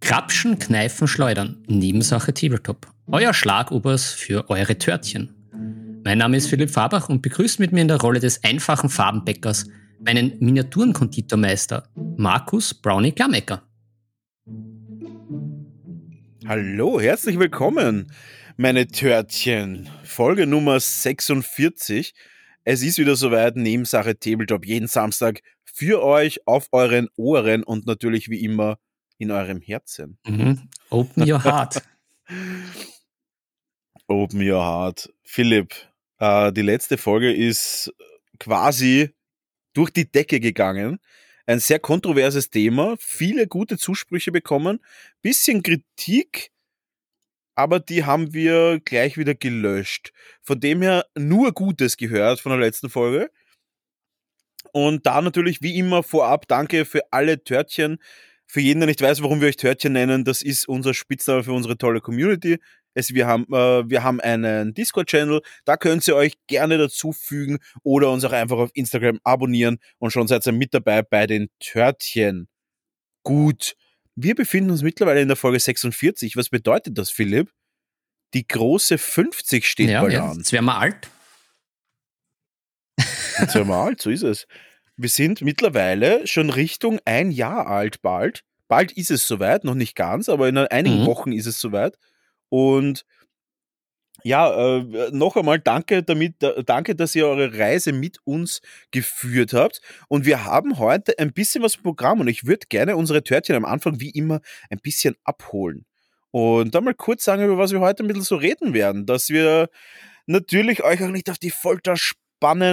Krapschen, Kneifen, Schleudern. Nebensache Tabletop. Euer Schlagobers für eure Törtchen. Mein Name ist Philipp Fabach und begrüßt mit mir in der Rolle des einfachen Farbenbäckers meinen Miniaturenkonditormeister Markus Brownie Klammecker. Hallo, herzlich willkommen, meine Törtchen. Folge Nummer 46. Es ist wieder soweit, Nebensache Tabletop jeden Samstag für euch auf euren Ohren und natürlich wie immer in eurem Herzen. Mhm. Open your heart. Open your heart. Philipp, äh, die letzte Folge ist quasi durch die Decke gegangen. Ein sehr kontroverses Thema, viele gute Zusprüche bekommen, bisschen Kritik, aber die haben wir gleich wieder gelöscht. Von dem her nur Gutes gehört von der letzten Folge. Und da natürlich wie immer vorab danke für alle Törtchen, für jeden, der nicht weiß, warum wir euch Törtchen nennen, das ist unser Spitzname für unsere tolle Community. Es, wir, haben, äh, wir haben einen Discord-Channel, da könnt ihr euch gerne dazufügen oder uns auch einfach auf Instagram abonnieren und schon seid ihr mit dabei bei den Törtchen. Gut, wir befinden uns mittlerweile in der Folge 46. Was bedeutet das, Philipp? Die große 50 steht ja, bald ja, an. Jetzt werden wir alt. Jetzt werden wir alt, so ist es. Wir sind mittlerweile schon Richtung ein Jahr alt bald. Bald ist es soweit, noch nicht ganz, aber in einigen Mhm. Wochen ist es soweit. Und ja, äh, noch einmal danke damit, da- danke, dass ihr eure Reise mit uns geführt habt. Und wir haben heute ein bisschen was im Programm und ich würde gerne unsere Törtchen am Anfang wie immer ein bisschen abholen. Und dann mal kurz sagen, über was wir heute ein bisschen so reden werden, dass wir natürlich euch auch nicht auf die Folter spannen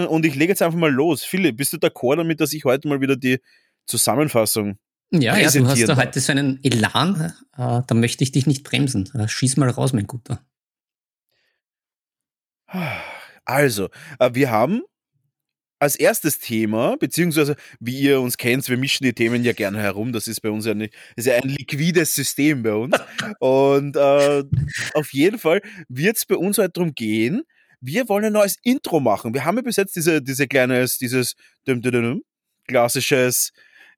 und ich lege jetzt einfach mal los. Philipp, bist du d'accord damit, dass ich heute mal wieder die Zusammenfassung Ja, ja, du hast da heute so einen Elan, äh, da möchte ich dich nicht bremsen. Äh, Schieß mal raus, mein Guter. Also, äh, wir haben als erstes Thema, beziehungsweise wie ihr uns kennt, wir mischen die Themen ja gerne herum. Das ist bei uns ja nicht, ist ja ein liquides System bei uns. Und äh, auf jeden Fall wird es bei uns heute darum gehen, wir wollen ein neues Intro machen. Wir haben ja bis jetzt diese, diese kleines, dieses dum, dum, dum, klassisches,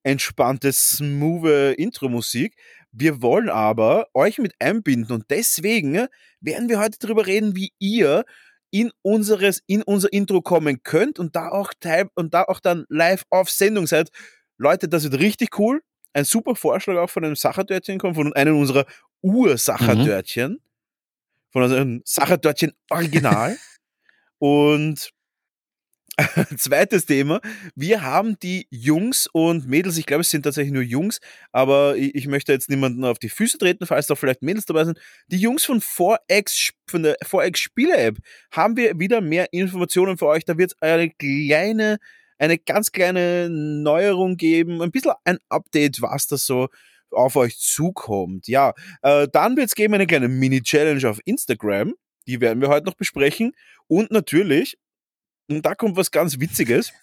entspanntes, smooth Intro-Musik. Wir wollen aber euch mit einbinden und deswegen werden wir heute darüber reden, wie ihr in unseres, in unser Intro kommen könnt und da auch teil, und da auch dann live auf Sendung seid. Leute, das wird richtig cool. Ein super Vorschlag auch von einem Sachertörtchen kommt, von einem unserer Ursachertörtchen. Von unserem Sachertörtchen Original. und zweites Thema. Wir haben die Jungs und Mädels, ich glaube, es sind tatsächlich nur Jungs, aber ich, ich möchte jetzt niemanden auf die Füße treten, falls da vielleicht Mädels dabei sind. Die Jungs von 4X, von der 4X Spiele-App haben wir wieder mehr Informationen für euch. Da wird es eine kleine, eine ganz kleine Neuerung geben, ein bisschen ein Update, was das so auf euch zukommt. Ja, äh, dann wird es geben eine kleine Mini-Challenge auf Instagram. Die werden wir heute noch besprechen. Und natürlich, und da kommt was ganz Witziges,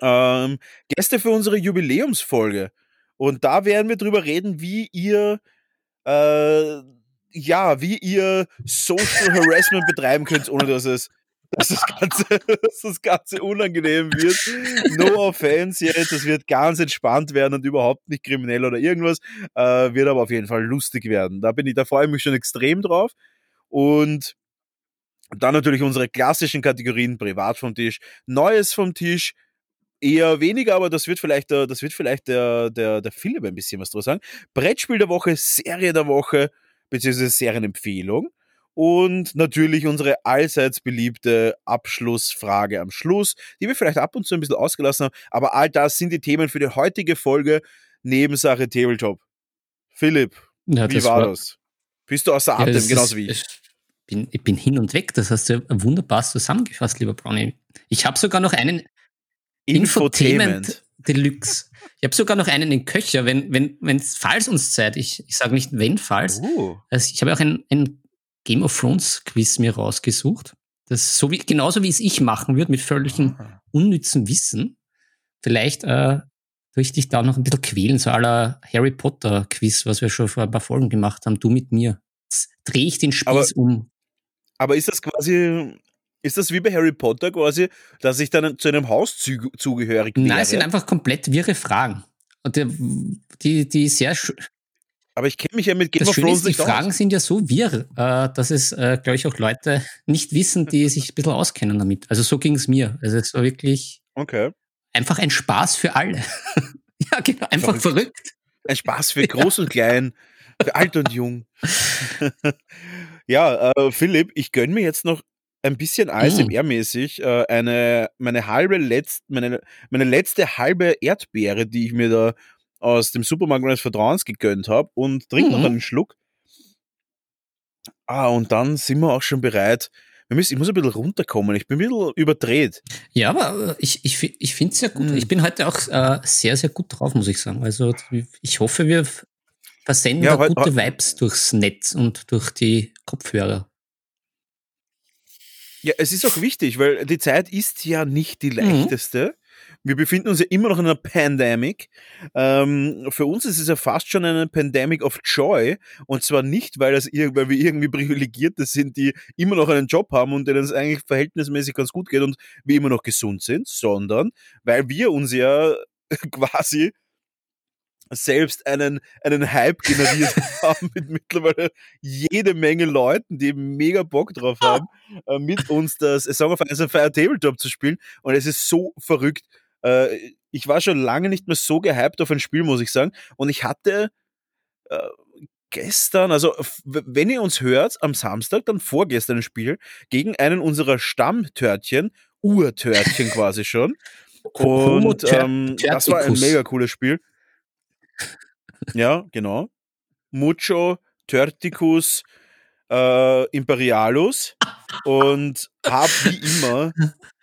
ähm, Gäste für unsere Jubiläumsfolge. Und da werden wir drüber reden, wie ihr äh, ja, wie ihr Social Harassment betreiben könnt, ohne dass es dass das Ganze, dass das Ganze unangenehm wird. No offense jetzt, es wird ganz entspannt werden und überhaupt nicht kriminell oder irgendwas. Äh, wird aber auf jeden Fall lustig werden. Da bin ich, da freue ich mich schon extrem drauf. Und dann natürlich unsere klassischen Kategorien Privat vom Tisch, Neues vom Tisch, eher weniger, aber das wird vielleicht, der, das wird vielleicht der, der, der Philipp ein bisschen was drüber sagen. Brettspiel der Woche, Serie der Woche, beziehungsweise Serienempfehlung. Und natürlich unsere allseits beliebte Abschlussfrage am Schluss, die wir vielleicht ab und zu ein bisschen ausgelassen haben. Aber all das sind die Themen für die heutige Folge Nebensache Tabletop. Philipp, Ja, wie war, das? Bist du außer Ja, Atem, das genauso ist- wie ich? Ich bin, ich bin hin und weg. Das hast du wunderbar zusammengefasst, lieber Brownie. Ich habe sogar noch einen Infotainment Deluxe. Ich habe sogar noch einen in Köcher, wenn, wenn, wenn falls uns Zeit, ich, ich sage nicht wenn, falls. Uh, Also ich habe auch ein, ein Game of Thrones Quiz mir rausgesucht. Das so wie, genauso wie es ich machen würde, mit völligem unnützem Wissen. Vielleicht äh, tue ich dich da noch ein bisschen quälen, so aller Harry Potter Quiz, was wir schon vor ein paar Folgen gemacht haben, du mit mir. Jetzt drehe ich den Spieß um. aber ist das quasi, Ist das wie bei Harry Potter quasi, dass ich dann zu einem Haus zu, zugehörig Nein, wäre? es sind einfach komplett wirre Fragen. Und die, die, sehr aber ich kenne mich ja mit Game das of Schöne Thrones ist, die Fragen aus. sind ja so wirr, äh, dass es, äh, glaube ich, auch Leute nicht wissen, die sich ein bisschen auskennen damit. Also so ging es mir. Also es war wirklich Okay. Einfach ein Spaß für alle. ja, genau, einfach Verrückt. verrückt. Ein Spaß für groß und klein, für alt und jung. ja, äh, Philipp, ich gönne mir jetzt noch ein bisschen Mhm. ASMR-mäßig äh, eine, meine halbe letzt, meine, meine letzte halbe Erdbeere, die ich mir da aus dem Supermarkt meines Vertrauens gegönnt habe und trink noch Mhm. einen Schluck. Ah, und dann sind wir auch schon bereit. Wir müssen, ich muss ein bisschen runterkommen. Ich bin ein bisschen überdreht. Ja, aber äh, ich, ich, ich finde es sehr gut. Mhm. Ich bin heute auch äh, sehr, sehr gut drauf, muss ich sagen. Also ich hoffe, wir versenden Ja, da heut- gute Vibes durchs Netz und durch die Kopfhörer. Ja, es ist auch wichtig, weil die Zeit ist ja nicht die Mhm. Wir befinden uns ja immer noch in einer Pandemic. Ähm, für uns ist es ja fast schon eine Pandemic of Joy. Und zwar nicht, weil, das, weil wir irgendwie Privilegierte sind, die immer noch einen Job haben und denen es eigentlich verhältnismäßig ganz gut geht und wir immer noch gesund sind, sondern weil wir uns ja quasi selbst einen, einen Hype generiert haben mit mittlerweile jede Menge Leuten, die mega Bock drauf haben, äh, mit uns das A Song of Ice and Fire Tabletop zu spielen. Und es ist so verrückt. Äh, ich war schon lange nicht mehr so gehypt auf ein Spiel, muss ich sagen. Und ich hatte äh, gestern, also wenn ihr uns hört, am Samstag, dann vorgestern ein Spiel gegen einen unserer Stammtörtchen, Urtörtchen quasi schon. Und ähm, das war ein mega cooles Spiel. Ja, genau. Mucho, Törticus, äh, Imperialus und hab wie immer.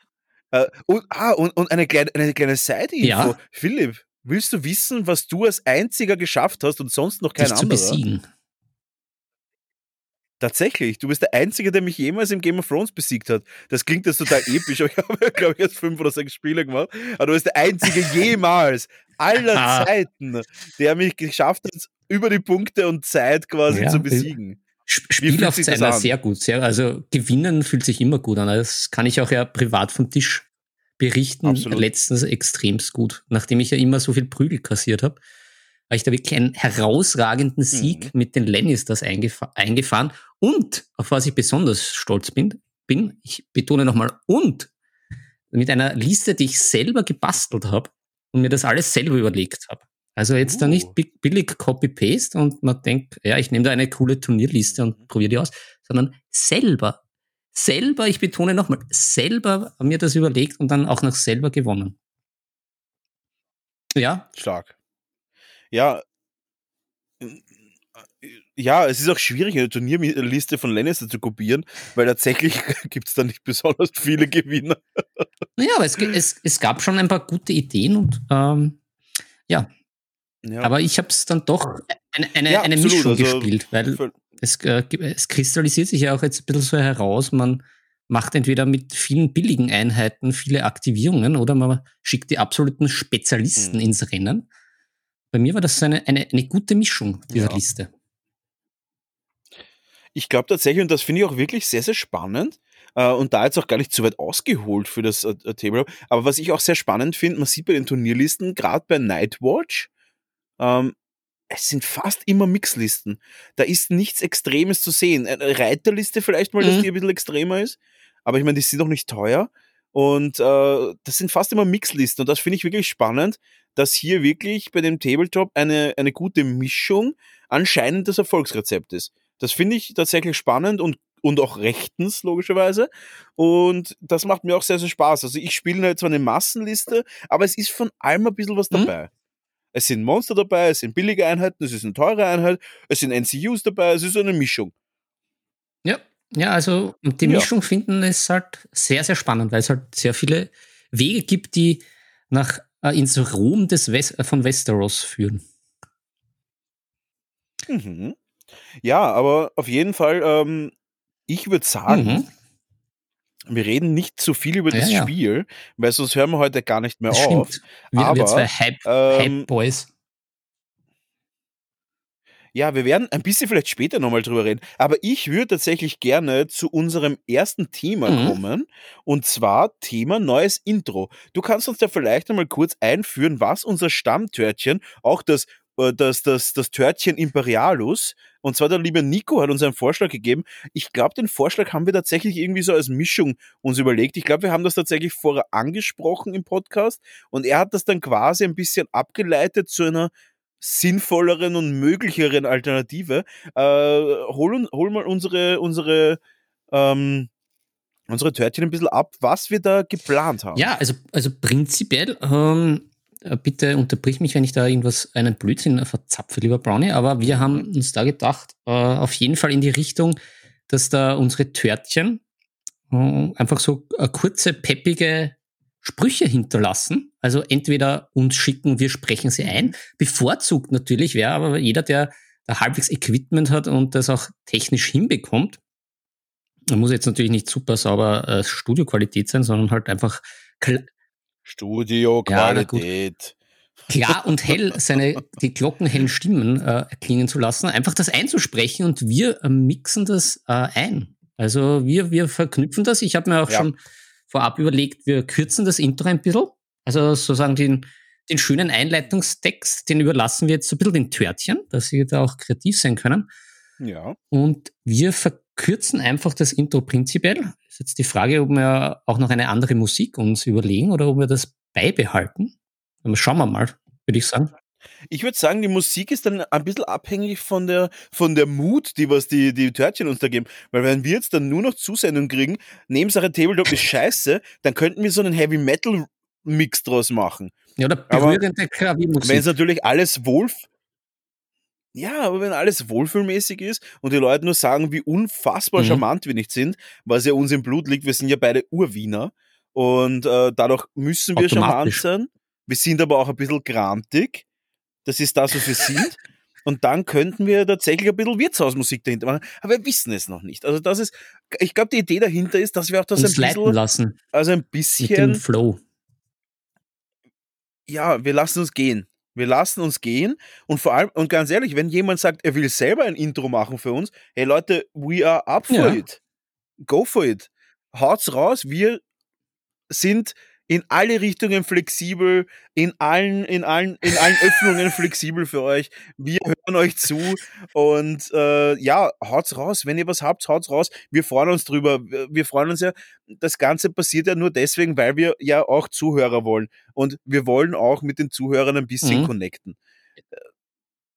Äh, und, ah, und, und eine kleine, eine kleine Side-Info. Ja. Philipp, willst du wissen, was du als einziger geschafft hast und sonst noch kein dich zu anderer? besiegen. Tatsächlich, du bist der Einzige, der mich jemals im Game of Thrones besiegt hat. Das klingt jetzt total episch, aber ich habe, glaube ich, erst fünf oder sechs Spiele gemacht. Aber du bist der Einzige jemals aller Ah. Zeiten, der mich geschafft hat, über die Punkte und Zeit quasi Ja, zu äh, besiegen. Sp- Wie fühlt sich das Spielaufzeichnung an? sehr gut. Sehr, also gewinnen fühlt sich immer gut an. Das kann ich auch ja privat vom Tisch berichten. Absolut. Letztens extremst gut. Nachdem ich ja immer so viel Prügel kassiert habe, habe ich da wirklich einen herausragenden Sieg Mhm. mit den Lannisters eingefa eingefahren. Und, auf was ich besonders stolz bin, bin ich betone nochmal, und mit einer Liste, die ich selber gebastelt habe und mir das alles selber überlegt habe. Also jetzt da Uh. nicht bi- billig Copy-Paste und man denkt, ja, ich nehme da eine coole Turnierliste und probiere die aus, sondern selber, selber, ich betone nochmal, selber mir das überlegt und dann auch noch selber gewonnen. Ja, Stark. Ja. Ja, es ist auch schwierig, eine Turnierliste von Lannister zu kopieren, weil tatsächlich gibt es da nicht besonders viele Gewinner. naja, aber es, es, es gab schon ein paar gute Ideen und ähm, Ja, aber ich habe es dann doch eine, eine, Ja, eine Mischung also gespielt, weil es, äh, es kristallisiert sich ja auch jetzt ein bisschen so heraus, man macht entweder mit vielen billigen Einheiten viele Aktivierungen oder man schickt die absoluten Spezialisten Mhm. ins Rennen. Bei mir war das eine, eine, eine gute Mischung dieser Ja. Liste. Ich glaube tatsächlich, und das finde ich auch wirklich sehr, sehr spannend, äh, und da jetzt auch gar nicht zu weit ausgeholt für das äh, Table, aber was ich auch sehr spannend finde, man sieht bei den Turnierlisten, gerade bei Nightwatch, ähm, es sind fast immer Mixlisten. Da ist nichts Extremes zu sehen. Eine Reiterliste vielleicht mal, dass Mhm. die ein bisschen extremer ist, aber ich meine, die sind doch nicht teuer. Und äh, das sind fast immer Mixlisten. Und das finde ich wirklich spannend, dass hier wirklich bei dem Tabletop eine, eine gute Mischung anscheinend das Erfolgsrezept ist. Das finde ich tatsächlich spannend und, und auch rechtens, logischerweise. Und das macht mir auch sehr, sehr Spaß. Also ich spiele zwar eine Massenliste, aber es ist von allem ein bisschen was Mhm. Es sind Monster dabei, es sind billige Einheiten, es ist eine teure Einheit, es sind NCUs dabei, es ist so eine Mischung. Ja, ja, also die Ja. Mischung finden ist halt sehr, sehr spannend, weil es halt sehr viele Wege gibt, die nach äh, ins Rom des West, äh, von Westeros führen. Mhm. Ja, aber auf jeden Fall, ähm, ich würde sagen, Mhm. Wir reden nicht zu viel über das Ja, ja. Spiel, weil sonst hören wir heute gar nicht mehr Das auf. stimmt. Wir, wir aber, zwei Hype, ähm, Hype Boys. Ja, wir werden ein bisschen vielleicht später nochmal drüber reden. Aber ich würde tatsächlich gerne zu unserem ersten Thema Mhm. kommen. Und zwar Thema neues Intro. Du kannst uns da vielleicht einmal kurz einführen, was unser Stammtörtchen, auch das, das, das, das Törtchen Imperialus, und zwar der liebe Nico hat uns einen Vorschlag gegeben. Ich glaube, den Vorschlag haben wir tatsächlich irgendwie so als Mischung uns überlegt. Ich glaube, wir haben das tatsächlich vorher angesprochen im Podcast und er hat das dann quasi ein bisschen abgeleitet zu einer sinnvolleren und möglicheren Alternative. Äh, hol, hol mal unsere, unsere, ähm, unsere Törtchen ein bisschen ab, was wir da geplant haben. Ja, also, also prinzipiell, ähm, äh, bitte unterbrich mich, wenn ich da irgendwas, einen Blödsinn verzapfe, lieber Brownie, aber wir haben uns da gedacht, äh, auf jeden Fall in die Richtung, dass da unsere Törtchen äh, einfach so äh, kurze, peppige Sprüche hinterlassen. Also entweder uns schicken, wir sprechen sie ein. Bevorzugt natürlich wäre aber jeder, der da halbwegs Equipment hat und das auch technisch hinbekommt. Da muss jetzt natürlich nicht super sauber äh, Studioqualität sein, sondern halt einfach Studio, Ja. Qualität. klar und hell seine die glockenhellen Stimmen äh, erklingen zu lassen, einfach das einzusprechen und wir äh, mixen das äh, ein. Also wir, wir verknüpfen das. Ich habe mir auch Ja. schon vorab überlegt, wir kürzen das Intro ein bisschen. Also sozusagen den, den schönen Einleitungstext, den überlassen wir jetzt so ein bisschen den Törtchen, dass sie da auch kreativ sein können. Ja. Und wir verkürzen einfach das Intro prinzipiell. Ist jetzt die Frage, ob wir auch noch eine andere Musik uns überlegen oder ob wir das beibehalten. Schauen wir mal, würde ich sagen. Ich würde sagen, die Musik ist dann ein bisschen abhängig von der, von der Mut, die was die, die Törtchen uns da geben. Weil wenn wir jetzt dann nur noch Zusendungen kriegen, Nebensache Tabletop ist scheiße, dann könnten wir so einen Heavy Metal Mix draus machen. Ja, oder berührende Wenn Klaviermusik. es natürlich alles wohl. Ja, aber wenn alles wohlfühlmäßig ist und die Leute nur sagen, wie unfassbar Mhm. charmant wir nicht sind, was ja uns im Blut liegt, wir sind ja beide Urwiener und äh, dadurch müssen wir charmant sein. Wir sind aber auch ein bisschen grantig. Das ist das, was wir sind. Und dann könnten wir tatsächlich ein bisschen Wirtshausmusik dahinter machen. Aber wir wissen es noch nicht. Also das ist, ich glaube, die Idee dahinter ist, dass wir auch das uns ein bisschen, lassen also ein mit dem bisschen Flow. ja, wir lassen uns gehen. Wir lassen uns gehen und vor allem, und ganz ehrlich, wenn jemand sagt, er will selber ein Intro machen für uns, hey Leute, we are up for Ja. it. Go for it. Haut's raus, wir sind in alle Richtungen flexibel, in allen, in allen, in allen Öffnungen flexibel für euch. Wir hören euch zu und äh, ja, haut's raus. Wenn ihr was habt, haut's raus. Wir freuen uns drüber. Wir freuen uns ja, das Ganze passiert ja nur deswegen, weil wir ja auch Zuhörer wollen. Und wir wollen auch mit den Zuhörern ein bisschen Mhm. connecten. Äh,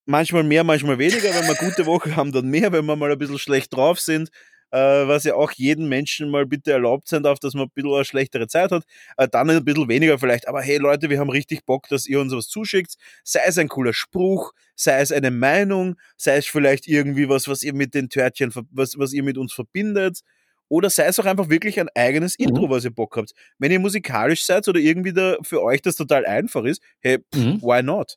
Manchmal mehr, manchmal weniger. Wenn wir eine gute Woche haben, dann mehr. Wenn wir mal ein bisschen schlecht drauf sind, was ja auch jedem Menschen mal bitte erlaubt sein darf, dass man ein bisschen eine schlechtere Zeit hat, äh, dann ein bisschen weniger vielleicht. Aber hey Leute, wir haben richtig Bock, dass ihr uns was zuschickt. Sei es ein cooler Spruch, sei es eine Meinung, sei es vielleicht irgendwie was, was ihr mit den Törtchen, was, was ihr mit uns verbindet. Oder sei es auch einfach wirklich ein eigenes Mhm. Intro, was ihr Bock habt. Wenn ihr musikalisch seid oder irgendwie da für euch das total einfach ist, hey, pff, Mhm. why not?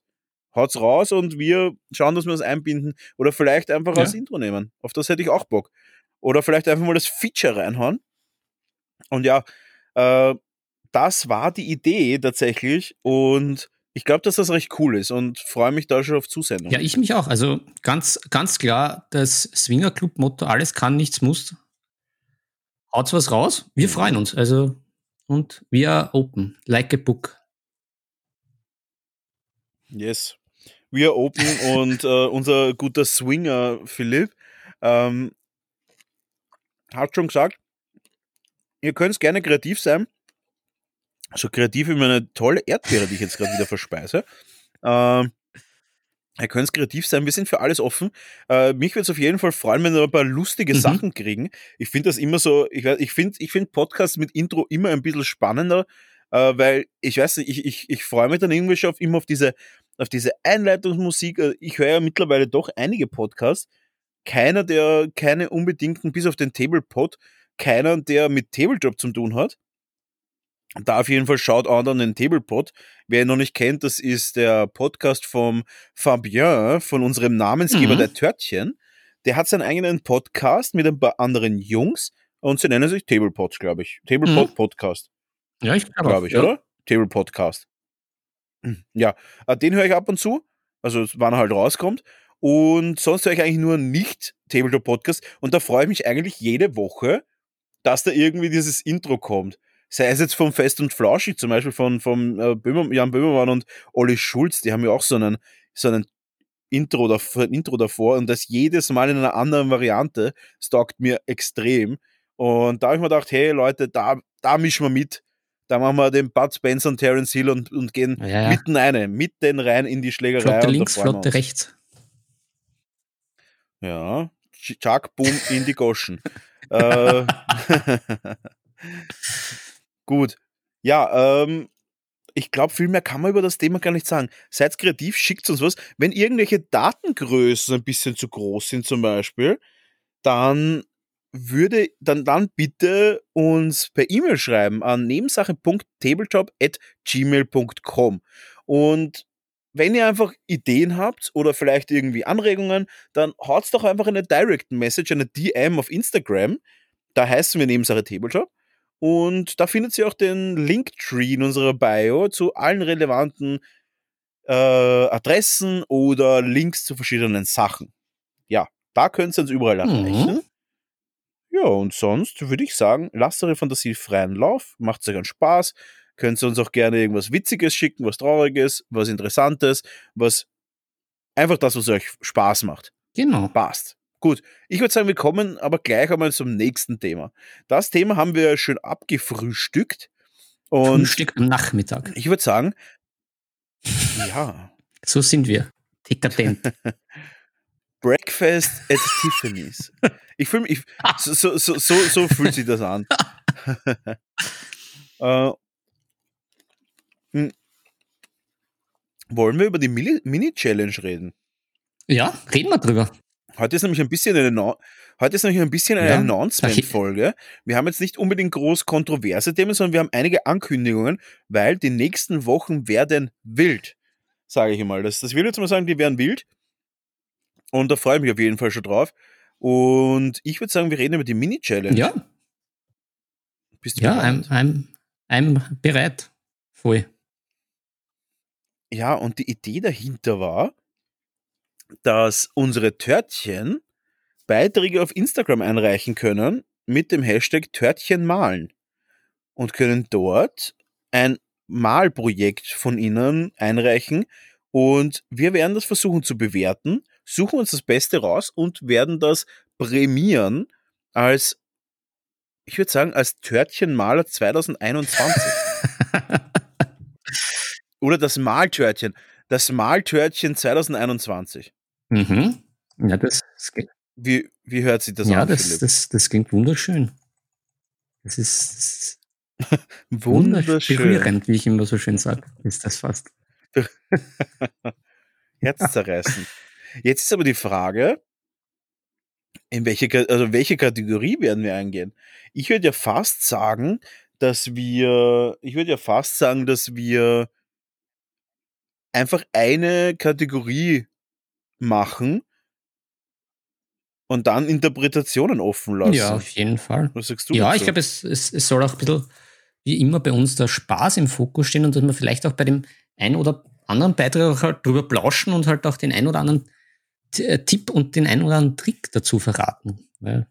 Haut's raus und wir schauen, dass wir das einbinden oder vielleicht einfach Ja. als Intro nehmen. Auf das hätte ich auch Bock. Oder vielleicht einfach mal das Feature reinhauen. Und ja, äh, das war die Idee tatsächlich und ich glaube, dass das recht cool ist und freue mich da schon auf Zusendung. Ja, ich mich auch. Also ganz, ganz klar, das Swinger Club Motto, alles kann, nichts muss. Haut's was raus. Wir Mhm. freuen uns. Also, und wir are open, like a book. Yes. Wir open und äh, unser guter Swinger Philipp ähm, hat schon gesagt, ihr könnt gerne kreativ sein. So kreativ wie meine tolle Erdbeere, die ich jetzt gerade wieder verspeise. Ähm, ihr könnt kreativ sein, wir sind für alles offen. Äh, mich würde es auf jeden Fall freuen, wenn wir ein paar lustige Mhm. Sachen kriegen. Ich finde das immer so, ich, weiß- ich finde ich find Podcasts mit Intro immer ein bisschen spannender, äh, weil ich weiß nicht, ich, ich, ich freue mich dann irgendwie schon auf, immer auf diese, auf diese Einleitungsmusik. Äh, Ich höre ja mittlerweile doch einige Podcasts. Keiner, der keine unbedingten, bis auf den Tablepod, keiner, der mit Tabletop zu tun hat. Da auf jeden Fall schaut an an den Tablepod. Wer ihn noch nicht kennt, das ist der Podcast vom Fabien, von unserem Namensgeber Mhm. der Törtchen. Der hat seinen eigenen Podcast mit ein paar anderen Jungs und sie nennen sich Tablepod, glaube ich. Tablepod Mhm. Podcast, Ja, ich glaube glaube ich, ja. oder? Table Podcast. Ja, äh, den höre ich ab und zu, also wann er halt rauskommt. Und sonst höre ich eigentlich nur nicht Tabletop-Podcast. Und da freue ich mich eigentlich jede Woche, dass da irgendwie dieses Intro kommt. Sei es jetzt vom Fest und Flauschig, zum Beispiel von, von äh, Böhmer, Jan Böhmermann und Olli Schulz, die haben ja auch so einen, so einen Intro, davor, Intro davor und das jedes Mal in einer anderen Variante. stalkt mir extrem. Und da habe ich mir gedacht, hey Leute, da, da mischen wir mit. Da machen wir den Bud Spencer und Terence Hill und, und gehen Ja, ja. mitten rein, mitten rein in die Schlägerei. Flotte links, Flotte rechts. Ja, Chuck, boom, in die Goschen. äh, gut. Ja, ähm, ich glaube, viel mehr kann man über das Thema gar nicht sagen. Seid kreativ, schickt uns was. Wenn irgendwelche Datengrößen ein bisschen zu groß sind, zum Beispiel, dann würde, dann, dann bitte uns per E-Mail schreiben an nebensache.tabletop.gmail.com. Und wenn ihr einfach Ideen habt oder vielleicht irgendwie Anregungen, dann haut's doch einfach eine Direct Message, eine DM auf Instagram. Da heißen wir Nebensache Tabletop. Und da findet ihr auch den Linktree in unserer Bio zu allen relevanten äh, Adressen oder Links zu verschiedenen Sachen. Ja, da könnt ihr uns überall Mhm. erreichen. Ja, und sonst würde ich sagen, lasst eure Fantasie freien Lauf, macht euch einen Spaß, könnt ihr uns auch gerne irgendwas Witziges schicken, was Trauriges, was Interessantes, was einfach das, was euch Spaß macht. Genau. Passt. Gut, ich würde sagen, wir kommen aber gleich einmal zum nächsten Thema. Das Thema haben wir schön abgefrühstückt und Frühstück am Nachmittag. ich würde sagen, ja, So sind wir. Dekadent. Breakfast at Tiffany's. Ich fühle mich, ich, so, so, so, so, fühlt sich das an. äh, hm. Wollen wir über die Mini- Mini-Challenge reden? ja, reden wir drüber. Heute ist nämlich ein bisschen eine, heute ist nämlich ein bisschen eine Ja, Announcement-Folge. Wir haben jetzt nicht unbedingt groß kontroverse Themen, sondern wir haben einige Ankündigungen, weil die nächsten Wochen werden wild, sage ich mal. Das, das will ich jetzt mal sagen, die werden wild. Und da freue ich mich auf jeden Fall schon drauf. Und ich würde sagen, wir reden über die Mini-Challenge. Ja, Bist du ja, I'm, bereit? I'm, I'm bereit. Voll. Ja, und die Idee dahinter war, dass unsere Törtchen Beiträge auf Instagram einreichen können mit dem Hashtag Törtchen malen und können dort ein Malprojekt von ihnen einreichen und wir werden das versuchen zu bewerten, suchen uns das Beste raus und werden das prämieren als, ich würde sagen, als Törtchenmaler 2021. Oder das Maltörtchen. Das Maltörtchen 2021. mhm. Ja, das, das, Wie, wie hört sich das ja, an, das, Philipp? das, das klingt wunderschön. Das ist, das ist wunderschön. Berührend, wie ich immer so schön sage, ist das fast. Herzzerreißend. Jetzt ist aber die Frage, in welche, also welche Kategorie werden wir eingehen? Ich würde ja fast sagen, dass wir, ich würde ja fast sagen, dass wir einfach eine Kategorie machen und dann Interpretationen offen lassen. Ja, auf jeden Fall. Was sagst du Ja, ich glaube, es, es, es soll auch ein bisschen wie immer bei uns der Spaß im Fokus stehen und dass wir vielleicht auch bei dem einen oder anderen Beitrag auch halt drüber plauschen und halt auch den einen oder anderen äh, Tipp und den einen oder anderen Trick dazu verraten. Weil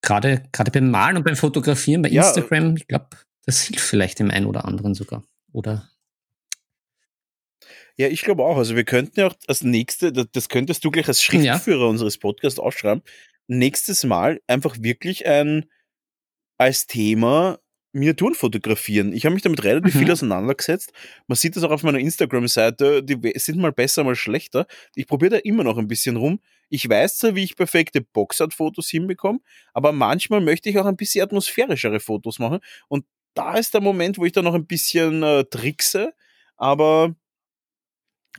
gerade, gerade beim Malen und beim Fotografieren bei Ja. Instagram, ich glaube, das hilft vielleicht dem einen oder anderen sogar. Oder Ja, ich glaube auch. Also wir könnten ja auch als nächste, das, könntest du gleich als Schriftführer unseres Podcasts aufschreiben, nächstes Mal einfach wirklich ein als Thema Miniaturen fotografieren. Ich habe mich damit relativ Mhm. viel auseinandergesetzt. Man sieht das auch auf meiner Instagram-Seite, die sind mal besser, mal schlechter. Ich probiere da immer noch ein bisschen rum. Ich weiß zwar, wie ich perfekte Boxart-Fotos hinbekomme, aber manchmal möchte ich auch ein bisschen atmosphärischere Fotos machen. Und da ist der Moment, wo ich da noch ein bisschen äh, trickse. Aber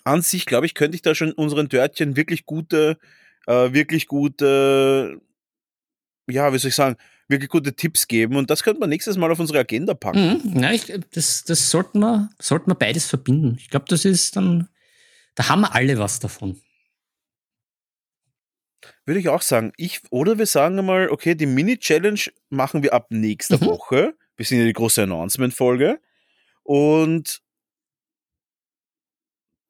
an sich, glaube ich, könnte ich da schon unseren Dörtchen wirklich gute, äh, wirklich gute, ja, wie soll ich sagen, wirklich gute Tipps geben. Und das könnte man nächstes Mal auf unsere Agenda packen. Mhm, ja, ich, das, das sollten wir, sollten wir beides verbinden. Ich glaube, das ist dann, da haben wir alle was davon. Würde ich auch sagen. Ich, oder wir sagen einmal, okay, die Mini-Challenge machen wir ab nächster Mhm. Woche. Wir sind ja die große Announcement-Folge. Und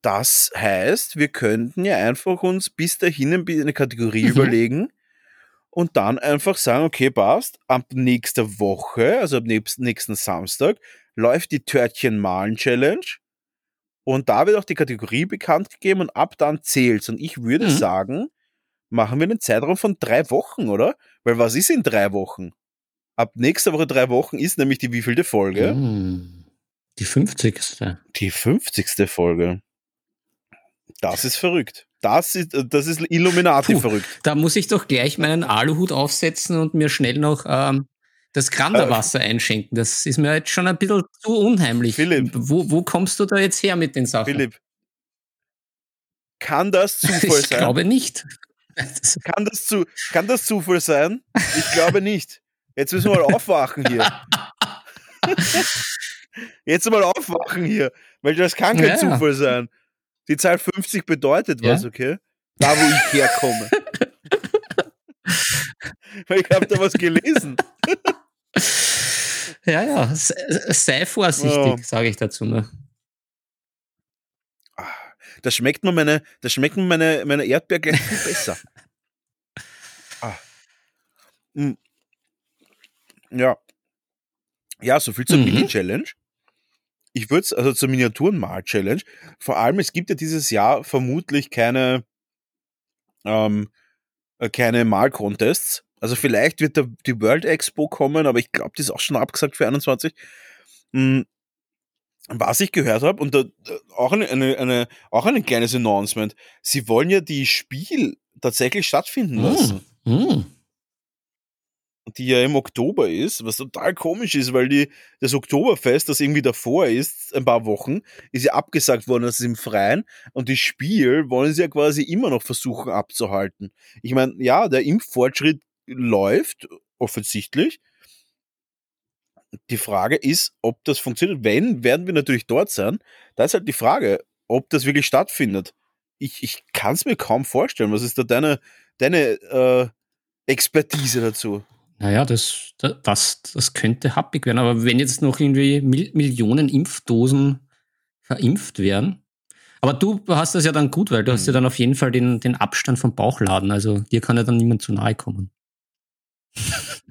das heißt, wir könnten ja einfach uns bis dahin eine Kategorie Mhm. überlegen und dann einfach sagen, okay, passt, ab nächster Woche, also ab nächsten, Samstag, läuft die Törtchen-Malen-Challenge und da wird auch die Kategorie bekannt gegeben und ab dann zählt's. Und ich würde Mhm. sagen, machen wir einen Zeitraum von drei Wochen, oder? Weil was ist in drei Wochen? Ab nächster Woche drei Wochen ist nämlich die wievielte Folge? Mm, Die 50. Die 50. Folge. Das ist verrückt. Das ist, das ist Illuminati Puh. verrückt. Da muss ich doch gleich meinen Aluhut aufsetzen und mir schnell noch ähm, das Granderwasser einschenken. Das ist mir jetzt schon ein bisschen zu unheimlich. Philipp. Wo, wo kommst du da jetzt her mit den Sachen? Philipp. Kann das Zufall ich sein? glaube nicht. Kann das, zu, kann das Zufall sein? Ich glaube nicht. Jetzt müssen wir mal aufwachen hier. Jetzt mal aufwachen hier, weil das kann kein Ja. Zufall sein. Die Zahl 50 bedeutet Ja. was, okay? Da, wo ich herkomme. ich habe da was gelesen. Ja, ja, se- sei vorsichtig, Oh. sage ich dazu nur. Ah, Da schmeckt mir meine, da schmecken meine, meine Erdbeer gleich viel besser. Ah. Mm. Ja. Ja, so viel zur Mhm. Mini-Challenge. Ich würde es, also zur Miniaturenmal-Challenge. Vor allem, es gibt ja dieses Jahr vermutlich keine, ähm, äh, keine Mal-Contests. Also vielleicht wird da die World Expo kommen, aber ich glaube, die ist auch schon abgesagt für 21. Mm, Was ich gehört habe, und da, auch, eine, eine, auch ein kleines Announcement, sie wollen ja die Spiel tatsächlich stattfinden lassen, Mm, mm. Die ja im Oktober ist, was total komisch ist, weil die, das Oktoberfest, das irgendwie davor ist, ein paar Wochen, ist ja abgesagt worden, das ist im Freien, und das Spiel wollen sie ja quasi immer noch versuchen abzuhalten. Ich meine, ja, der Impffortschritt läuft, offensichtlich, die Frage ist, ob das funktioniert. Wenn, werden wir natürlich dort sein. Da ist halt die Frage, ob das wirklich stattfindet. Ich, ich kann es mir kaum vorstellen. Was ist da deine, deine äh, Expertise dazu? Naja, das, das, das könnte happig werden. Aber wenn jetzt noch irgendwie Mil Millionen Impfdosen verimpft werden. Aber du hast das ja dann gut, weil du hast ja Mhm. dann auf jeden Fall den, den Abstand vom Bauchladen. Also dir kann ja dann niemand zu nahe kommen.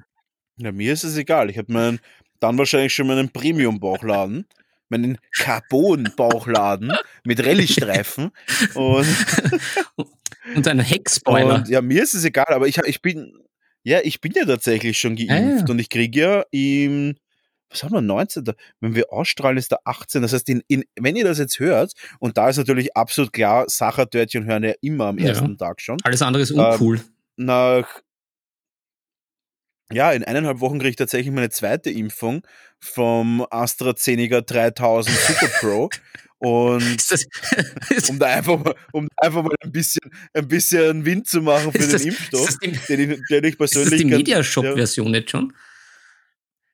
Ja, mir ist es egal. Ich habe meinen, dann wahrscheinlich schon meinen Premium-Bauchladen, meinen Carbon-Bauchladen mit Rallye-Streifen. und, Und ein Heckspoiler. und ja, mir ist es egal, aber ich, ich bin, ja, ich bin ja tatsächlich schon Ja, geimpft ja. und ich kriege ja im, was haben wir, 19. Wenn wir ausstrahlen, ist der 18. Das heißt, in, in, wenn ihr das jetzt hört, und da ist natürlich absolut klar, Sachertörtchen hören ja immer am Ja. ersten Tag schon. Alles andere ist Ähm, uncool. Nach, ja, in eineinhalb Wochen kriege ich tatsächlich meine zweite Impfung vom AstraZeneca 3000 Super Pro. Und das, um da einfach mal, um einfach mal ein bisschen, ein bisschen Wind zu machen für ist den das, Impfstoff, das die, den ich, den ich ist das persönlich die Mediashop-Version jetzt schon?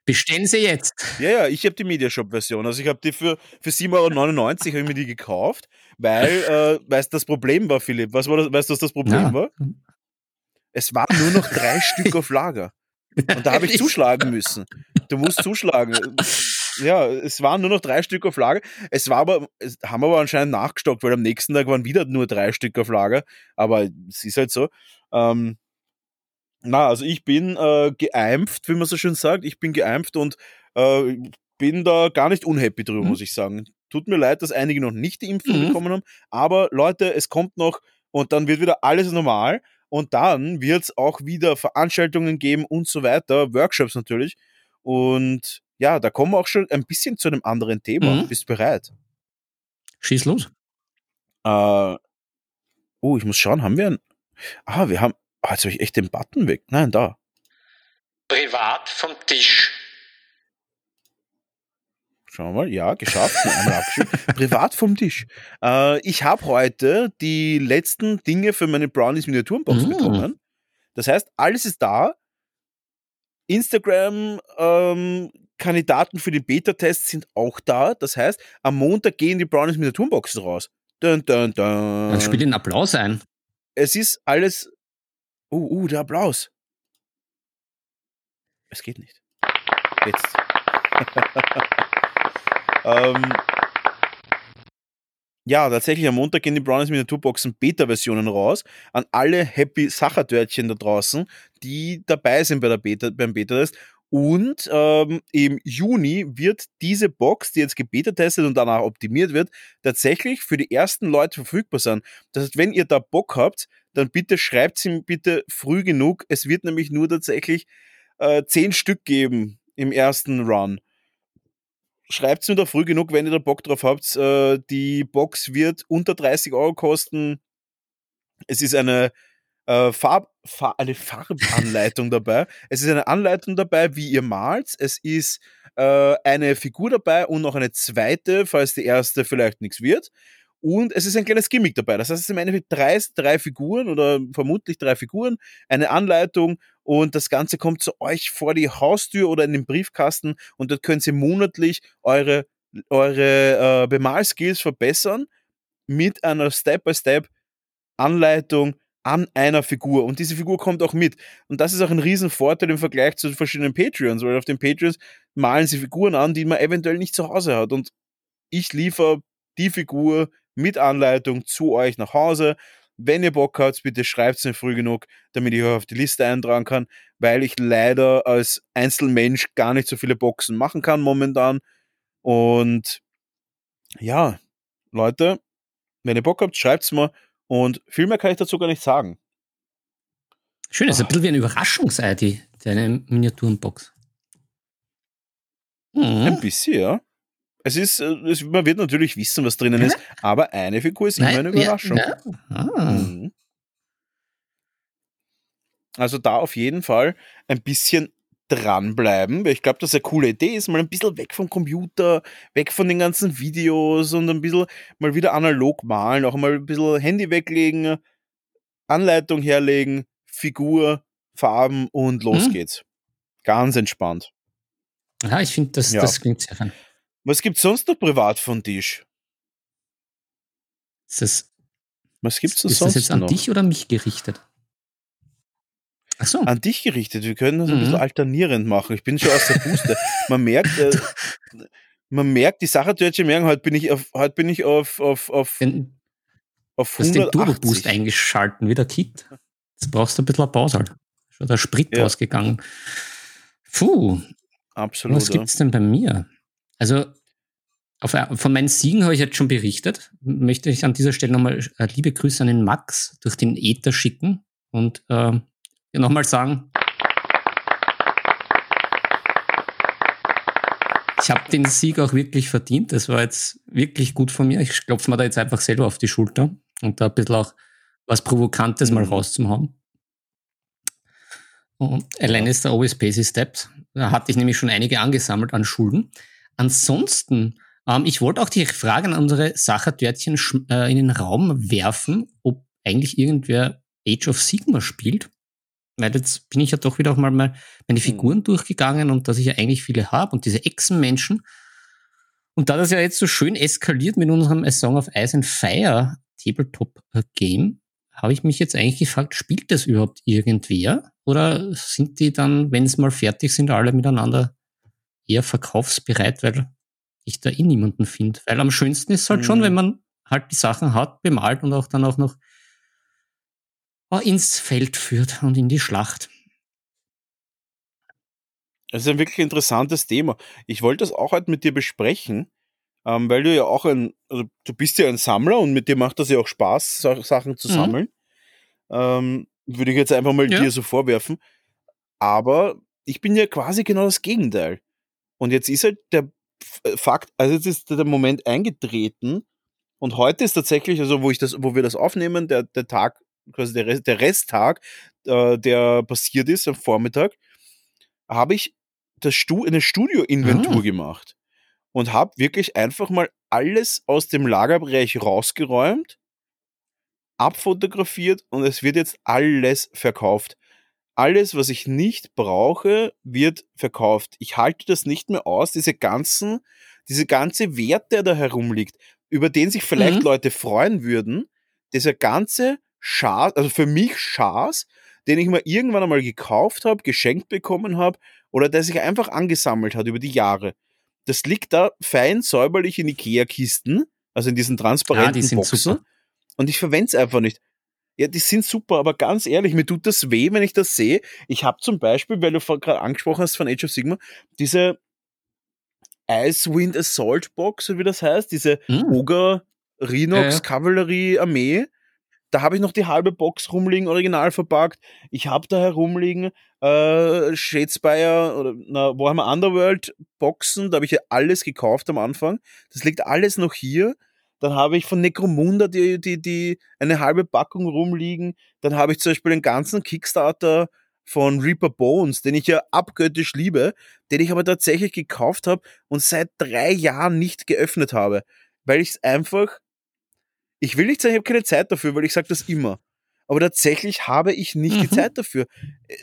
Bestellen Sie jetzt. Ja, ja, ich habe die Mediashop-Version. Also ich habe die für, für 7,99 Euro mir die gekauft, weil, äh, weißt das Problem war, Philipp? Was war das, weißt du, was das Problem Ja. war? Es waren nur noch drei Stück auf Lager. Und da habe ich zuschlagen müssen. Du musst zuschlagen. Ja, es waren nur noch drei Stück auf Lager. Es war aber, es haben aber anscheinend nachgestockt, weil am nächsten Tag waren wieder nur drei Stück auf Lager. Aber es ist halt so. Ähm, na, also ich bin äh, geimpft, wie man so schön sagt. Ich bin geimpft und äh, bin da gar nicht unhappy drüber, Mhm. muss ich sagen. Tut mir leid, dass einige noch nicht die Impfung Mhm. bekommen haben. Aber Leute, es kommt noch und dann wird wieder alles normal. Und dann wird es auch wieder Veranstaltungen geben und so weiter, Workshops natürlich. Und ja, da kommen wir auch schon ein bisschen zu einem anderen Thema. Mhm. Bist du bereit? Schieß los. Äh, oh, ich muss schauen, haben wir ein. Ah, wir haben. Ah, jetzt habe ich echt den Button weg. Nein, da. Privat vom Tisch. Schauen wir mal. Ja, geschafft. Privat vom Tisch. Äh, ich habe heute die letzten Dinge für meine Brownies Miniaturenbox Mm. bekommen. Das heißt, alles ist da. Instagram ähm, Kandidaten für den Beta-Test sind auch da. Das heißt, am Montag gehen die Brownies Miniaturenboxen raus. Dun, dun, dun. Dann spiel den Applaus ein. Es ist alles. Uh, uh, der Applaus. Es geht nicht. Jetzt. ähm, Ja, tatsächlich am Montag gehen die Brownies Miniaturboxen Beta-Versionen raus an alle happy Sachertörtchen da draußen, die dabei sind bei der Beta, beim Beta-Test. Und ähm, im Juni wird diese Box, die jetzt gebeta-testet und danach optimiert wird, tatsächlich für die ersten Leute verfügbar sein. Das heißt, wenn ihr da Bock habt, dann bitte schreibt sie bitte früh genug. Es wird nämlich nur tatsächlich äh, zehn Stück geben im ersten Run schreibt es mir da früh genug, wenn ihr da Bock drauf habt. Äh, die Box wird unter 30 Euro kosten. Es ist eine, äh, Farb, Farb, eine Farbanleitung dabei. Es ist eine Anleitung dabei, wie ihr malt. Es ist äh, eine Figur dabei und noch eine zweite, falls die erste vielleicht nichts wird. Und es ist ein kleines Gimmick dabei. Das heißt, es sind im Endeffekt drei, drei Figuren oder vermutlich drei Figuren, eine Anleitung und das Ganze kommt zu euch vor die Haustür oder in den Briefkasten und dort könnt ihr monatlich eure, eure äh, Bemalskills verbessern mit einer Step-by-Step-Anleitung an einer Figur. Und diese Figur kommt auch mit. Und das ist auch ein Riesenvorteil im Vergleich zu verschiedenen Patreons, weil auf den Patreons malen sie Figuren an, die man eventuell nicht zu Hause hat. Und ich liefere die Figur mit Anleitung zu euch nach Hause. Wenn ihr Bock habt, bitte schreibt es mir früh genug, damit ich euch auf die Liste eintragen kann, weil ich leider als Einzelmensch gar nicht so viele Boxen machen kann momentan. Und ja, Leute, wenn ihr Bock habt, schreibt es mir und viel mehr kann ich dazu gar nicht sagen. Schön, das ist ein bisschen wie ein Überraschungsei, die, deine Miniaturenbox. Mhm. Ein bisschen, ja. Es ist, äh, es, man wird natürlich wissen, was drinnen ist, aber eine Figur ist immer eine Überraschung. Ja, ja. Ah. Mhm. Also da auf jeden Fall ein bisschen dranbleiben, weil ich glaube, dass eine coole Idee ist, mal ein bisschen weg vom Computer, weg von den ganzen Videos und ein bisschen mal wieder analog malen, auch mal ein bisschen Handy weglegen, Anleitung herlegen, Figur, Farben und los mhm. geht's. Ganz entspannt. Ja, ich finde, das, ja. das klingt sehr fun. Was gibt's sonst noch privat von Tisch? Ist das, Was gibt's ist sonst das jetzt an noch? dich oder mich gerichtet? So. An dich gerichtet. Wir können das mhm. ein bisschen mhm. alternierend machen. Ich bin schon aus der Puste. man merkt, äh, man merkt, die Sachertörtchen merken, heute bin ich auf, heute bin ich auf, auf, auf, den, auf 180. Du hast den Turbo Boost eingeschalten, wie der Kit. Jetzt brauchst du ein bisschen Pause halt. Schon der Sprit ja. ausgegangen. Puh. Absolut. Was gibt's denn bei mir? Also auf, von meinen Siegen habe ich jetzt schon berichtet. Möchte ich an dieser Stelle nochmal äh, liebe Grüße an den Max durch den Äther schicken und äh, nochmal sagen, ich habe den Sieg auch wirklich verdient. Das war jetzt wirklich gut von mir. Ich klopfe mir da jetzt einfach selber auf die Schulter und da ein bisschen auch was Provokantes mhm. mal rauszuhauen. Und allein ist der OS Basic Steps. Da hatte ich nämlich schon einige angesammelt an Schulden. Ansonsten, ähm, ich wollte auch die Frage an unsere Sachertörtchen äh, in den Raum werfen, ob eigentlich irgendwer Age of Sigma spielt. Weil jetzt bin ich ja doch wieder auch mal meine hm. Figuren mhm. durchgegangen und dass ich ja eigentlich viele habe und diese Echsenmenschen. Und da das ja jetzt so schön eskaliert mit unserem A Song of Ice and Fire Tabletop äh, Game, habe ich mich jetzt eigentlich gefragt, spielt das überhaupt irgendwer? Oder sind die dann, wenn es mal fertig sind, alle miteinander eher verkaufsbereit, weil ich da eh niemanden finde. Weil am schönsten ist halt mhm. schon, wenn man halt die Sachen hat, bemalt und auch dann auch noch ins Feld führt und in die Schlacht. Das ist ein wirklich interessantes Thema. Ich wollte das auch heute mit dir besprechen, ähm, weil du ja auch ein, also du bist ja ein Sammler und mit dir macht das ja auch Spaß, Sachen zu mhm. sammeln. Ähm, würde ich jetzt einfach mal ja. dir so vorwerfen. Aber ich bin ja quasi genau das Gegenteil. Und jetzt ist halt der äh, Fakt, also jetzt ist der Moment eingetreten und heute ist tatsächlich, also wo ich das, wo wir das aufnehmen, der, der Tag, quasi der, Rest, der Resttag, äh, der passiert ist am Vormittag, habe ich das Stu eine Studio-Inventur ah. gemacht und habe wirklich einfach mal alles aus dem Lagerbereich rausgeräumt, abfotografiert und es wird jetzt alles verkauft alles, was ich nicht brauche, wird verkauft. Ich halte das nicht mehr aus, diese ganzen, diese ganze Wert, der da herumliegt, über den sich vielleicht mhm. Leute freuen würden, dieser ganze Schaß, also für mich Schaß, den ich mal irgendwann einmal gekauft habe, geschenkt bekommen habe oder der sich einfach angesammelt hat über die Jahre. Das liegt da fein säuberlich in Ikea-Kisten Also in diesen transparenten Ah, die sind Boxen. super. Und ich verwende es einfach nicht. Ja, die sind super, aber ganz ehrlich, mir tut das weh, wenn ich das sehe. Ich habe zum Beispiel, weil du gerade angesprochen hast von Age of Sigma, diese Icewind Assault Box, wie das heißt, diese Hm. Ogre Rhinox Ja, ja. Kavallerie Armee. Da habe ich noch die halbe Box rumliegen, original verpackt. Ich habe da herumliegen äh, Shadespire oder na, Warhammer Underworld Boxen. Da habe ich ja alles gekauft am Anfang. Das liegt alles noch hier. Dann habe ich von Necromunda die, die, die eine halbe Packung rumliegen. Dann habe ich zum Beispiel den ganzen Kickstarter von Reaper Bones, den ich ja abgöttisch liebe, den ich aber tatsächlich gekauft habe und seit drei Jahren nicht geöffnet habe. Weil ich es einfach, ich will nicht sagen, ich habe keine Zeit dafür, weil ich sage das immer. Aber tatsächlich habe ich nicht die Mhm. Zeit dafür. Äh,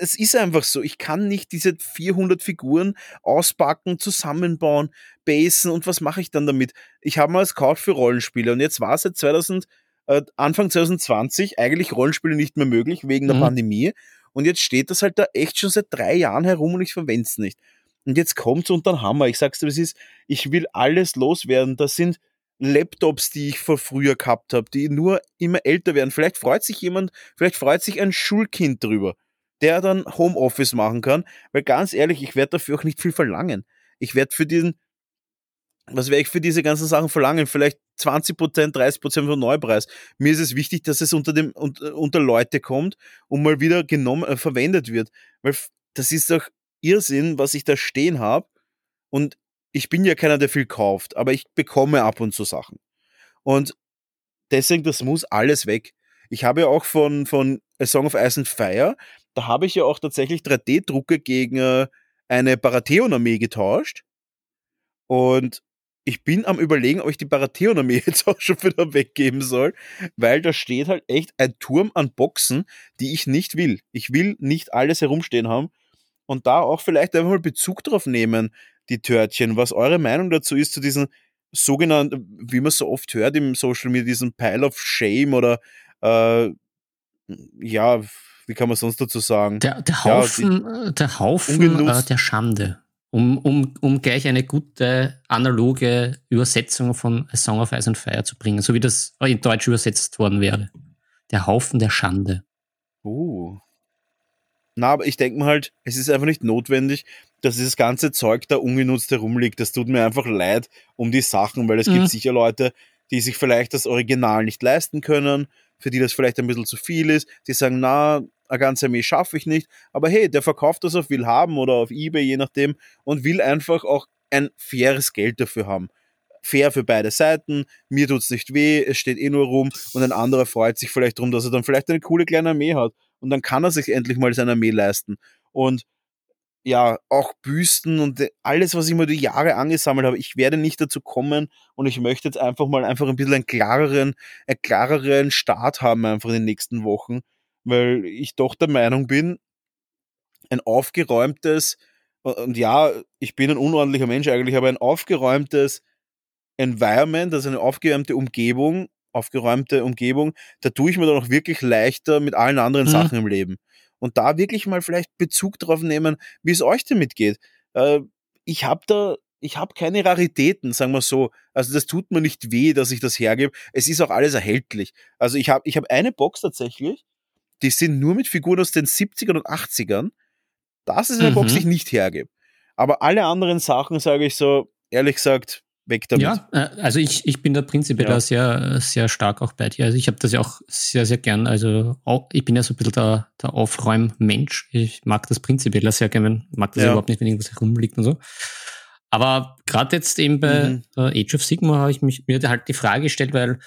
Es ist einfach so, ich kann nicht diese 400 Figuren auspacken, zusammenbauen, basen und was mache ich dann damit? Ich habe mal es gekauft für Rollenspiele und jetzt war seit 2000, äh, Anfang 2020 eigentlich Rollenspiele nicht mehr möglich wegen der Mhm. Pandemie und jetzt steht das halt da echt schon seit drei Jahren herum und ich verwende es nicht. Und jetzt kommt's unter den Hammer. Ich sag's dir, es ist. Ich will alles loswerden. Das sind Laptops, die ich vor früher gehabt habe, die nur immer älter werden. Vielleicht freut sich jemand, vielleicht freut sich ein Schulkind drüber, der dann Homeoffice machen kann. Weil ganz ehrlich, ich werde dafür auch nicht viel verlangen. Ich werde für diesen, was werde ich für diese ganzen Sachen verlangen? Vielleicht 20%, 30% vom Neupreis. Mir ist es wichtig, dass es unter, dem, unter, unter Leute kommt und mal wieder genommen, äh, verwendet wird. Weil das ist doch Irrsinn, was ich da stehen habe. Und ich bin ja keiner, der viel kauft, aber ich bekomme ab und zu Sachen. Und deswegen, das muss alles weg. Ich habe ja auch von, von A Song of Ice and Fire, da habe ich ja auch tatsächlich 3D-Drucke gegen äh, eine Baratheon-Armee getauscht. Und ich bin am überlegen, ob ich die Baratheon-Armee jetzt auch schon wieder weggeben soll, weil da steht halt echt ein Turm an Boxen, die ich nicht will. Ich will nicht alles herumstehen haben und da auch vielleicht einfach mal Bezug drauf nehmen, die Törtchen, was eure Meinung dazu ist, zu diesen sogenannten, wie man so oft hört im Social Media, diesen Pile of Shame oder äh, ja, wie kann man sonst dazu sagen? Der, der Ja, Haufen, äh, der Haufen äh, der Schande. Um, um, um gleich eine gute analoge Übersetzung von A Song of Ice and Fire zu bringen, so wie das in Deutsch übersetzt worden wäre. Der Haufen der Schande. Uh. Na, aber ich denke mir halt, es ist einfach nicht notwendig, dass dieses ganze Zeug da ungenutzt herumliegt. Das tut mir einfach leid um die Sachen, weil es Mhm. gibt sicher Leute, die sich vielleicht das Original nicht leisten können, für die das vielleicht ein bisschen zu viel ist. Die sagen, na, eine ganze Armee schaffe ich nicht. Aber hey, der verkauft das auf Willhaben oder auf Ebay, je nachdem, und will einfach auch ein faires Geld dafür haben. Fair für beide Seiten, mir tut's nicht weh, es steht eh nur rum und ein anderer freut sich vielleicht drum, dass er dann vielleicht eine coole kleine Armee hat und dann kann er sich endlich mal seine Armee leisten. Und ja, auch Büsten und alles, was ich mir die Jahre angesammelt habe, ich werde nicht dazu kommen und ich möchte jetzt einfach mal einfach ein bisschen einen klareren, einen klareren Start haben einfach in den nächsten Wochen, weil ich doch der Meinung bin, ein aufgeräumtes, und ja, ich bin ein unordentlicher Mensch eigentlich, aber ein aufgeräumtes Environment, also eine aufgeräumte Umgebung, aufgeräumte Umgebung, da tue ich mir dann auch wirklich leichter mit allen anderen Mhm. Sachen im Leben. Und da wirklich mal vielleicht Bezug drauf nehmen, wie es euch damit geht. Äh, ich habe da, ich habe keine Raritäten, sagen wir so. Also das tut mir nicht weh, dass ich das hergebe. Es ist auch alles erhältlich. Also ich habe ich hab eine Box tatsächlich, die sind nur mit Figuren aus den 70ern und 80ern. Das ist eine Mhm. Box, die ich nicht hergebe. Aber alle anderen Sachen sage ich so, ehrlich gesagt, weg damit. Ja, äh, also ich, ich bin da prinzipiell Ja. da sehr, sehr stark auch bei dir. Also ich habe das ja auch sehr, sehr gern. Also auch, ich bin ja so ein bisschen der, der Aufräummensch. Ich mag das prinzipiell auch sehr gerne, mag das Ja. überhaupt nicht, wenn irgendwas herumliegt und so. Aber gerade jetzt eben bei Mhm. Age of Sigma habe ich mich, mir halt die Frage gestellt, weil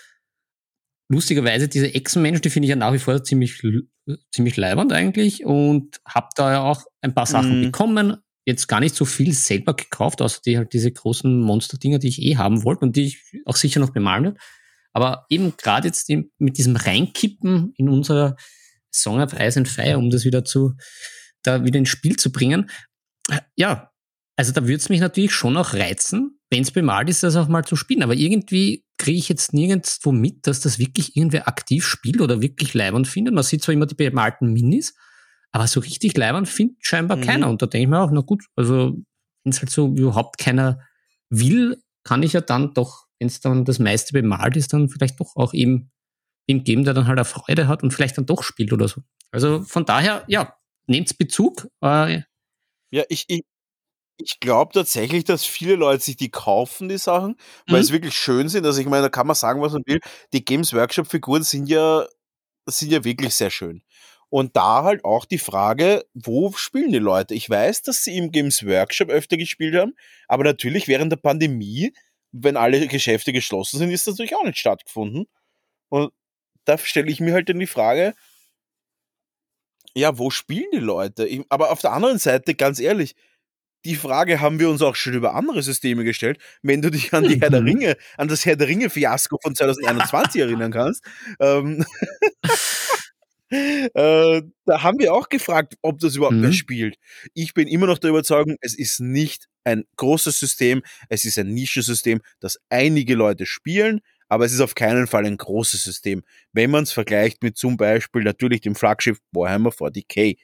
lustigerweise diese Echsenmenschen, die finde ich ja nach wie vor ziemlich, ziemlich leibernd eigentlich und habe da ja auch ein paar Sachen Mhm. bekommen. Jetzt gar nicht so viel selber gekauft, außer die halt diese großen Monster-Dinger, die ich eh haben wollte und die ich auch sicher noch bemalen werde. Aber eben gerade jetzt eben mit diesem Reinkippen in unser Song of Ice and Fire, um das wieder zu, da wieder ins Spiel zu bringen. Ja, also da würde es mich natürlich schon auch reizen, wenn es bemalt ist, das auch mal zu spielen. Aber irgendwie kriege ich jetzt nirgendwo mit, dass das wirklich irgendwer aktiv spielt oder wirklich leibend findet. Man sieht zwar immer die bemalten Minis, aber so richtig leibend findet scheinbar Mhm. keiner. Und da denke ich mir auch, na gut, also wenn es halt so überhaupt keiner will, kann ich ja dann doch wenn es dann das meiste bemalt ist, dann vielleicht doch auch eben ihm geben, der dann halt eine Freude hat und vielleicht dann doch spielt oder so. Also von daher, ja, nehmt Bezug. Äh, ja, ich, ich, ich glaube tatsächlich, dass viele Leute sich die kaufen, die Sachen, weil mhm. es wirklich schön sind. Also ich meine, da kann man sagen, was man will. Die Games Workshop-Figuren sind ja, sind ja wirklich sehr schön. Und da halt auch die Frage, wo spielen die Leute? Ich weiß, dass sie im Games Workshop öfter gespielt haben, aber natürlich während der Pandemie, wenn alle Geschäfte geschlossen sind, ist das natürlich auch nicht stattgefunden. Und da stelle ich mir halt dann die Frage, ja, wo spielen die Leute? Ich, aber auf der anderen Seite, ganz ehrlich, die Frage haben wir uns auch schon über andere Systeme gestellt. Wenn du dich an die Herr der mhm. Ringe, an das Herr der Ringe Fiasko von 2021 erinnern kannst, ähm, äh, da haben wir auch gefragt, ob das überhaupt mhm. wer spielt. Ich bin immer noch der Überzeugung, es ist nicht ein großes System, es ist ein Nischensystem, das einige Leute spielen, aber es ist auf keinen Fall ein großes System. Wenn man es vergleicht mit zum Beispiel natürlich dem Flaggschiff Warhammer 40k,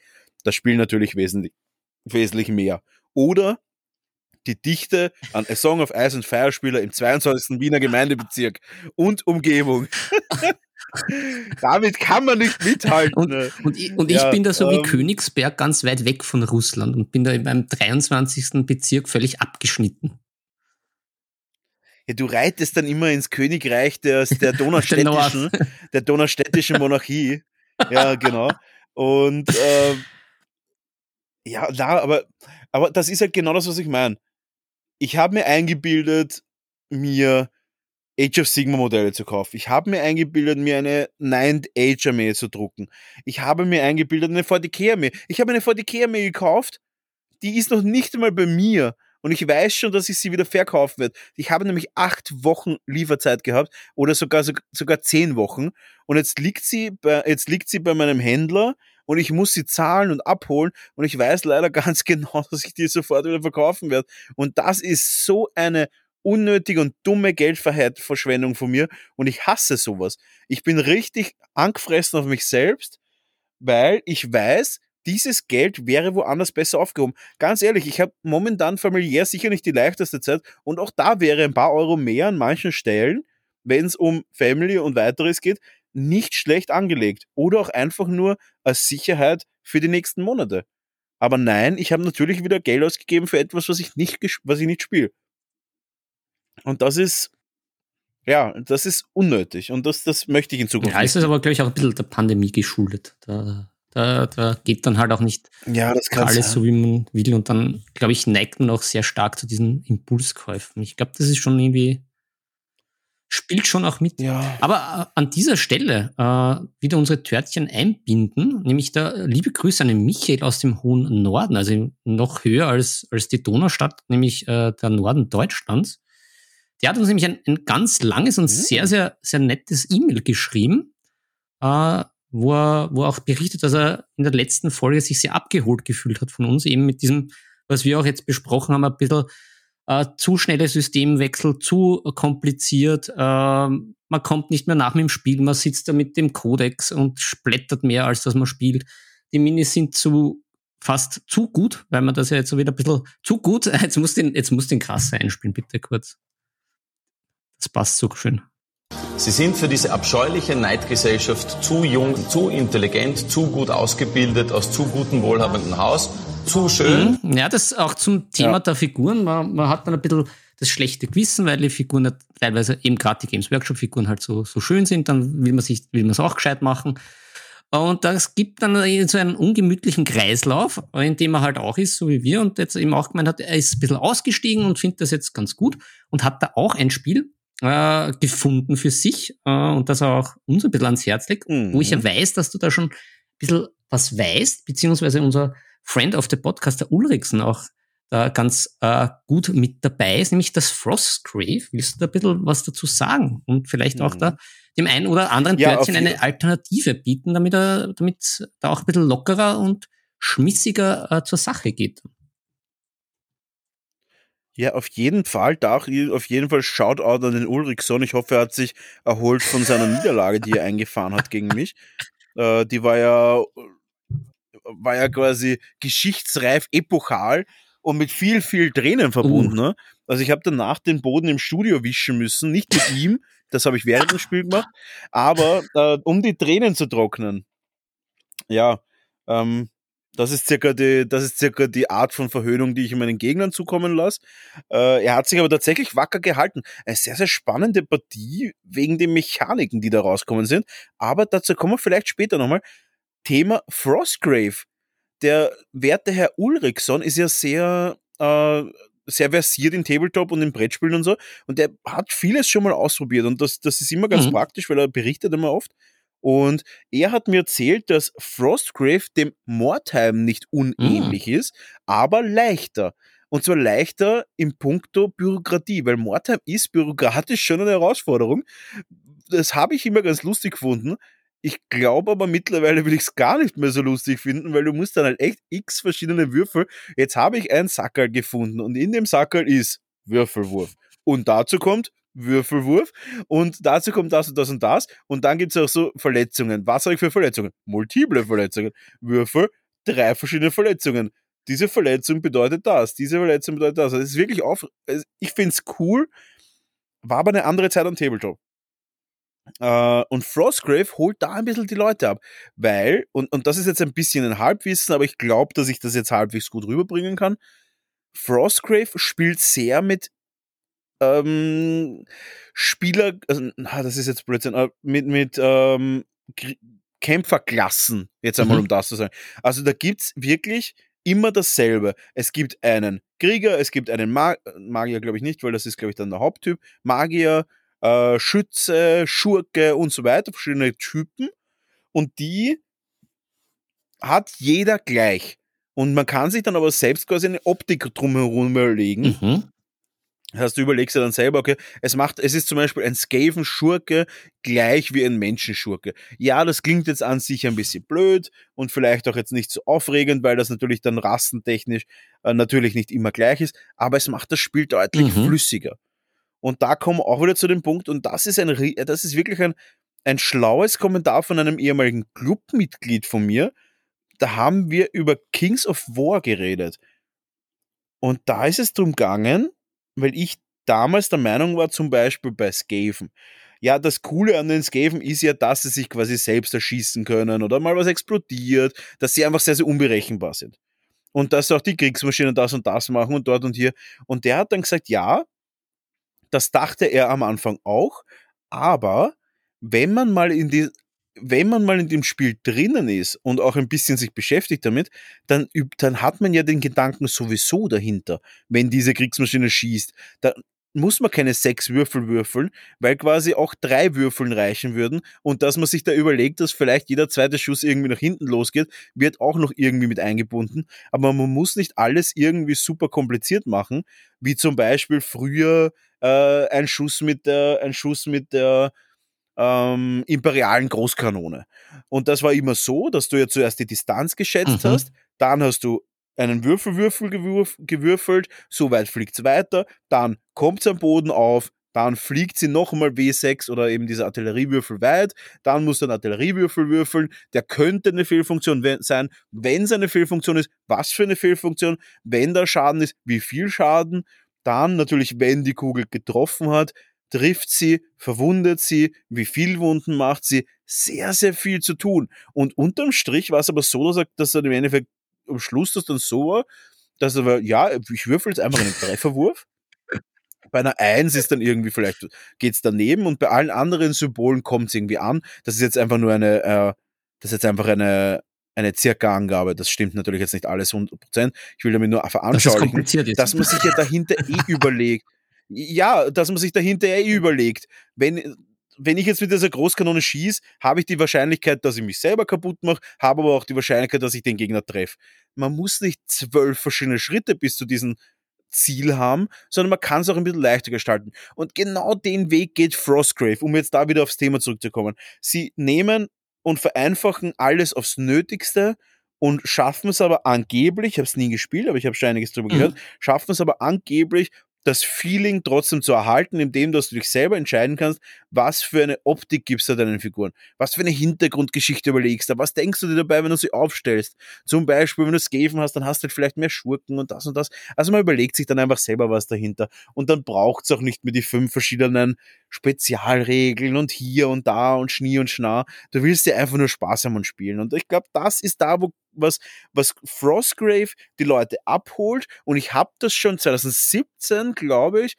das spielt natürlich wesentlich, wesentlich mehr. Oder die Dichte an A Song of Ice and Fire Spieler im 22. Wiener Gemeindebezirk und Umgebung. Damit kann man nicht mithalten. Und, und, ich, und ja, ich bin da so wie ähm, Königsberg ganz weit weg von Russland und bin da in meinem 23. Bezirk völlig abgeschnitten. Ja, du reitest dann immer ins Königreich der, der donaustädtischen, der donaustädtischen Monarchie. Ja, genau. Und äh, ja, na, aber, aber das ist halt genau das, was ich meine. Ich habe mir eingebildet, mir Age of Sigma Modelle zu kaufen. Ich habe mir eingebildet, mir eine Ninth Age Armee zu drucken. Ich habe mir eingebildet, eine 40k Armee. Ich habe eine 40k Armee gekauft, die ist noch nicht einmal bei mir. Und ich weiß schon, dass ich sie wieder verkaufen werde. Ich habe nämlich acht Wochen Lieferzeit gehabt oder sogar, sogar zehn Wochen. Und jetzt liegt sie bei, jetzt liegt sie bei meinem Händler und ich muss sie zahlen und abholen. Und ich weiß leider ganz genau, dass ich die sofort wieder verkaufen werde. Und das ist so eine unnötige und dumme Geldverschwendung von mir. Und ich hasse sowas. Ich bin richtig angefressen auf mich selbst, weil ich weiß, dieses Geld wäre woanders besser aufgehoben. Ganz ehrlich, ich habe momentan familiär sicher nicht die leichteste Zeit und auch da wäre ein paar Euro mehr an manchen Stellen, wenn es um Family und weiteres geht, nicht schlecht angelegt. Oder auch einfach nur als Sicherheit für die nächsten Monate. Aber nein, ich habe natürlich wieder Geld ausgegeben für etwas, was ich nicht, was ich nicht spiele. Und das ist, ja, das ist unnötig. Und das, das möchte ich in Zukunft. Ja, ist es aber, glaube ich, auch ein bisschen der Pandemie geschuldet. Da da, da geht dann halt auch nicht ja, alles sein. so, wie man will. Und dann, glaube ich, neigt man auch sehr stark zu diesen Impulskäufen. Ich glaube, das ist schon irgendwie, spielt schon auch mit. Ja. Aber äh, an dieser Stelle äh, wieder unsere Törtchen einbinden, nämlich da liebe Grüße an den Michael aus dem hohen Norden, also noch höher als, als die Donaustadt, nämlich äh, der Norden Deutschlands. Der hat uns nämlich ein, ein ganz langes und mhm. sehr, sehr, sehr nettes E-Mail geschrieben. Äh, wo er, wo er auch berichtet, dass er in der letzten Folge sich sehr abgeholt gefühlt hat von uns, eben mit diesem, was wir auch jetzt besprochen haben, ein bisschen äh, zu schnelle Systemwechsel, zu kompliziert, äh, man kommt nicht mehr nach mit dem Spiel, man sitzt da mit dem Codex und splättert mehr, als dass man spielt. Die Minis sind zu fast zu gut, weil man das ja jetzt so wieder ein bisschen zu gut, jetzt muss den, jetzt muss den krass einspielen, bitte kurz. Das passt so schön. Sie sind für diese abscheuliche Neidgesellschaft zu jung, zu intelligent, zu gut ausgebildet, aus zu gutem, wohlhabenden Haus, zu schön. Mhm. Ja, das auch zum Thema ja. der Figuren. Man, man, hat dann ein bisschen das schlechte Gewissen, weil die Figuren teilweise eben gerade die Games Workshop Figuren halt so, so schön sind, dann will man sich, will man es auch gescheit machen. Und das gibt dann so einen ungemütlichen Kreislauf, in dem er halt auch ist, so wie wir, und jetzt eben auch gemeint hat, er ist ein bisschen ausgestiegen und findet das jetzt ganz gut und hat da auch ein Spiel, äh, gefunden für sich äh, und das auch uns ein bisschen ans Herz legt, mhm. wo ich ja mhm. weiß, dass du da schon ein bisschen was weißt, beziehungsweise unser Friend of the Podcast, der Ulriksen, auch da ganz äh, gut mit dabei ist, nämlich das Frostgrave. Willst du da ein bisschen was dazu sagen? Und vielleicht auch mhm. da dem einen oder anderen ja, Törtchen eine Alternative bieten, damit er, damit da auch ein bisschen lockerer und schmissiger äh, zur Sache geht. Ja, auf jeden Fall, da auf jeden Fall Shoutout an den Ulrichson. Ich hoffe, er hat sich erholt von seiner Niederlage, die er eingefahren hat gegen mich. Äh, die war ja, war ja quasi geschichtsreif, epochal. und mit viel, viel Tränen verbunden. Ne? Also ich habe danach den Boden im Studio wischen müssen, nicht mit ihm, das habe ich während dem Spiel gemacht, aber äh, um die Tränen zu trocknen. Ja, ähm, das ist circa die, das ist circa die Art von Verhöhnung, die ich meinen Gegnern zukommen lasse. Äh, er hat sich aber tatsächlich wacker gehalten. Eine sehr, sehr spannende Partie wegen den Mechaniken, die da rauskommen sind. Aber dazu kommen wir vielleicht später nochmal. Thema Frostgrave. Der werte Herr Ulrichson ist ja sehr, äh, sehr versiert in Tabletop und in Brettspielen und so. Und der hat vieles schon mal ausprobiert. Und das, das ist immer ganz mhm. praktisch, weil er berichtet immer oft. Und er hat mir erzählt, dass Frostgrave dem Mordheim nicht unähnlich mm. ist, aber leichter. Und zwar leichter im Punkto Bürokratie, weil Mordheim ist bürokratisch schon eine Herausforderung. Das habe ich immer ganz lustig gefunden. Ich glaube aber mittlerweile will ich es gar nicht mehr so lustig finden, weil du musst dann halt echt x verschiedene Würfel. Jetzt habe ich einen Sackerl gefunden und in dem Sackerl ist Würfelwurf. Und dazu kommt Würfelwurf und dazu kommt das und das und das und dann gibt es auch so Verletzungen. Was habe ich für Verletzungen? Multiple Verletzungen. Würfel, drei verschiedene Verletzungen. Diese Verletzung bedeutet das, diese Verletzung bedeutet das. Also es ist wirklich auf. Ich finde es cool, war aber eine andere Zeit am Tabletop. Uh, und Frostgrave holt da ein bisschen die Leute ab, weil, und, und das ist jetzt ein bisschen ein Halbwissen, aber ich glaube, dass ich das jetzt halbwegs gut rüberbringen kann. Frostgrave spielt sehr mit ähm, Spieler, also, na, das ist jetzt Blödsinn, äh, mit, mit ähm, Kämpferklassen, jetzt einmal mhm. um das zu sagen. Also da gibt es wirklich immer dasselbe. Es gibt einen Krieger, es gibt einen Mag Magier, glaube ich nicht, weil das ist, glaube ich, dann der Haupttyp. Magier, äh, Schütze, Schurke und so weiter, verschiedene Typen. Und die hat jeder gleich. Und man kann sich dann aber selbst quasi eine Optik drumherum überlegen. Mhm. Das heißt, du überlegst dir dann selber, okay, es macht, es ist zum Beispiel ein Skaven-Schurke gleich wie ein Menschenschurke. Ja, das klingt jetzt an sich ein bisschen blöd und vielleicht auch jetzt nicht so aufregend, weil das natürlich dann rassentechnisch äh, natürlich nicht immer gleich ist, aber es macht das Spiel deutlich mhm. flüssiger. Und da kommen wir auch wieder zu dem Punkt, und das ist ein, das ist wirklich ein, ein schlaues Kommentar von einem ehemaligen Clubmitglied von mir. Da haben wir über Kings of War geredet. Und da ist es drum gegangen, weil ich damals der Meinung war, zum Beispiel bei Skaven. Ja, das Coole an den Skaven ist ja, dass sie sich quasi selbst erschießen können oder mal was explodiert, dass sie einfach sehr, sehr unberechenbar sind. Und dass auch die Kriegsmaschinen das und das machen und dort und hier. Und der hat dann gesagt, ja, das dachte er am Anfang auch, aber wenn man mal in die, wenn man mal in dem Spiel drinnen ist und auch ein bisschen sich beschäftigt damit, dann, dann hat man ja den Gedanken sowieso dahinter, wenn diese Kriegsmaschine schießt. Da muss man keine sechs Würfel würfeln, weil quasi auch drei Würfeln reichen würden und dass man sich da überlegt, dass vielleicht jeder zweite Schuss irgendwie nach hinten losgeht, wird auch noch irgendwie mit eingebunden. Aber man muss nicht alles irgendwie super kompliziert machen, wie zum Beispiel früher äh, ein Schuss mit der, ein Schuss mit der ähm, imperialen Großkanone. Und das war immer so, dass du ja zuerst die Distanz geschätzt mhm. hast, dann hast du einen Würfelwürfel gewürf gewürfelt, so weit fliegt es weiter, dann kommt es am Boden auf, dann fliegt sie nochmal W6 oder eben dieser Artilleriewürfel weit, dann muss der Artilleriewürfel würfeln, der könnte eine Fehlfunktion sein, wenn es eine Fehlfunktion ist, was für eine Fehlfunktion, wenn da Schaden ist, wie viel Schaden, dann natürlich, wenn die Kugel getroffen hat, trifft sie, verwundet sie, wie viel Wunden macht sie, sehr, sehr viel zu tun. Und unterm Strich war es aber so, dass er, dass er im Endeffekt am Schluss das dann so war, dass er war, ja, ich würfel jetzt einfach einen Trefferwurf. Bei einer Eins ist dann irgendwie vielleicht geht's daneben und bei allen anderen Symbolen kommt es irgendwie an. Das ist jetzt einfach nur eine, äh, das ist jetzt einfach eine, eine circa Angabe. Das stimmt natürlich jetzt nicht alles 100%. Ich will damit nur veranschaulichen, das dass man sich ja dahinter eh überlegt, ja, dass man sich dahinter eh überlegt, wenn, wenn ich jetzt mit dieser Großkanone schieße, habe ich die Wahrscheinlichkeit, dass ich mich selber kaputt mache, habe aber auch die Wahrscheinlichkeit, dass ich den Gegner treffe. Man muss nicht zwölf verschiedene Schritte bis zu diesem Ziel haben, sondern man kann es auch ein bisschen leichter gestalten. Und genau den Weg geht Frostgrave, um jetzt da wieder aufs Thema zurückzukommen. Sie nehmen und vereinfachen alles aufs Nötigste und schaffen es aber angeblich, ich habe es nie gespielt, aber ich habe schon einiges darüber mhm. gehört, schaffen es aber angeblich das Feeling trotzdem zu erhalten, indem dass du dich selber entscheiden kannst, was für eine Optik gibst du deinen Figuren, was für eine Hintergrundgeschichte überlegst du, was denkst du dir dabei, wenn du sie aufstellst. Zum Beispiel, wenn du Skaven hast, dann hast du halt vielleicht mehr Schurken und das und das. Also man überlegt sich dann einfach selber was dahinter. Und dann braucht es auch nicht mehr die fünf verschiedenen Spezialregeln und hier und da und Schnie und Schna. Du willst dir einfach nur Spaß haben und spielen. Und ich glaube, das ist da, wo was, was Frostgrave die Leute abholt. Und ich habe das schon 2017, glaube ich,